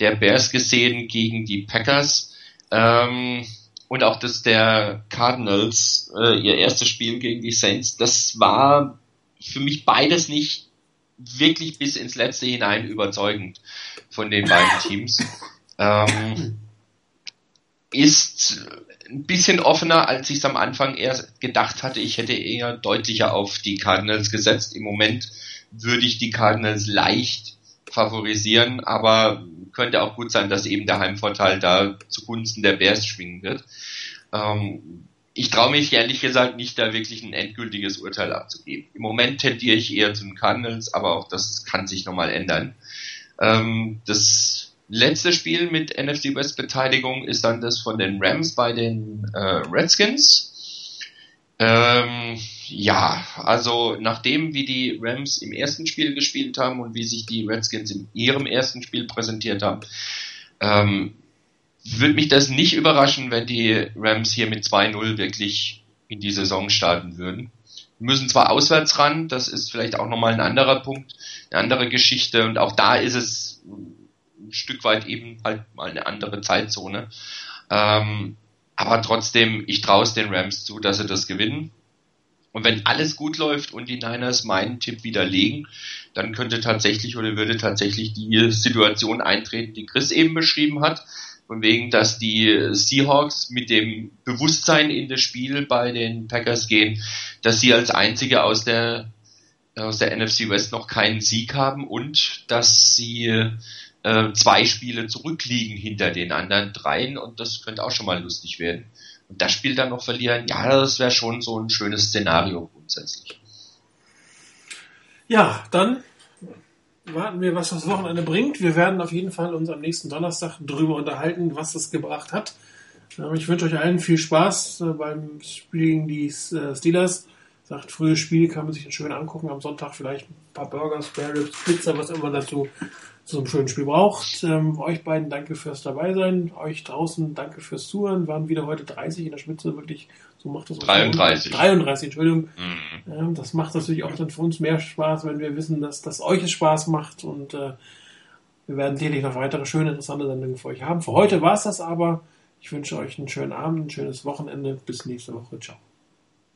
der Bears gesehen gegen die Packers. Ähm, und auch das der Cardinals, äh, ihr erstes Spiel gegen die Saints, das war für mich beides nicht wirklich bis ins letzte hinein überzeugend von den beiden Teams. Ähm, ist ein bisschen offener, als ich es am Anfang eher gedacht hatte. Ich hätte eher deutlicher auf die Cardinals gesetzt. Im Moment würde ich die Cardinals leicht favorisieren, aber könnte auch gut sein, dass eben der Heimvorteil da zugunsten der Bears schwingen wird. Ähm, ich traue mich ehrlich gesagt nicht, da wirklich ein endgültiges Urteil abzugeben. Im Moment tendiere ich eher zu den Cardinals, aber auch das kann sich nochmal ändern. Ähm, das letzte Spiel mit NFC West Beteiligung ist dann das von den Rams bei den äh, Redskins. Ähm, ja, also nachdem wie die Rams im ersten Spiel gespielt haben und wie sich die Redskins in ihrem ersten Spiel präsentiert haben, ähm, würde mich das nicht überraschen, wenn die Rams hier mit 2-0 wirklich in die Saison starten würden. Wir müssen zwar auswärts ran, das ist vielleicht auch nochmal ein anderer Punkt, eine andere Geschichte und auch da ist es ein Stück weit eben halt mal eine andere Zeitzone. Ähm, aber trotzdem, ich traue es den Rams zu, dass sie das gewinnen. Und wenn alles gut läuft und die Niners meinen Tipp widerlegen, dann könnte tatsächlich oder würde tatsächlich die Situation eintreten, die Chris eben beschrieben hat. Von wegen, dass die Seahawks mit dem Bewusstsein in das Spiel bei den Packers gehen, dass sie als einzige aus der, aus der NFC West noch keinen Sieg haben und dass sie äh, zwei Spiele zurückliegen hinter den anderen dreien und das könnte auch schon mal lustig werden. Und das Spiel dann noch verlieren, ja, das wäre schon so ein schönes Szenario grundsätzlich. Ja, dann warten wir, was das Wochenende bringt. Wir werden auf jeden Fall uns am nächsten Donnerstag drüber unterhalten, was das gebracht hat. Ähm, ich wünsche euch allen viel Spaß äh, beim Spiel gegen die äh, Steelers. Sagt, frühes Spiel kann man sich schön angucken. Am Sonntag vielleicht ein paar Burger, Spare Ribs, Pizza, was immer dazu so ein schönes Spiel braucht. Ähm, euch beiden danke fürs dabei sein. Euch draußen danke fürs Zuhören. Waren wieder heute 30 in der Spitze, wirklich. So macht das 33. 33, Entschuldigung. Mhm. Ähm, das macht natürlich auch dann für uns mehr Spaß, wenn wir wissen, dass das euch es Spaß macht und äh, wir werden sicherlich noch weitere schöne, interessante Sendungen für euch haben. Für heute war es das aber. Ich wünsche euch einen schönen Abend, ein schönes Wochenende. Bis nächste Woche. Ciao.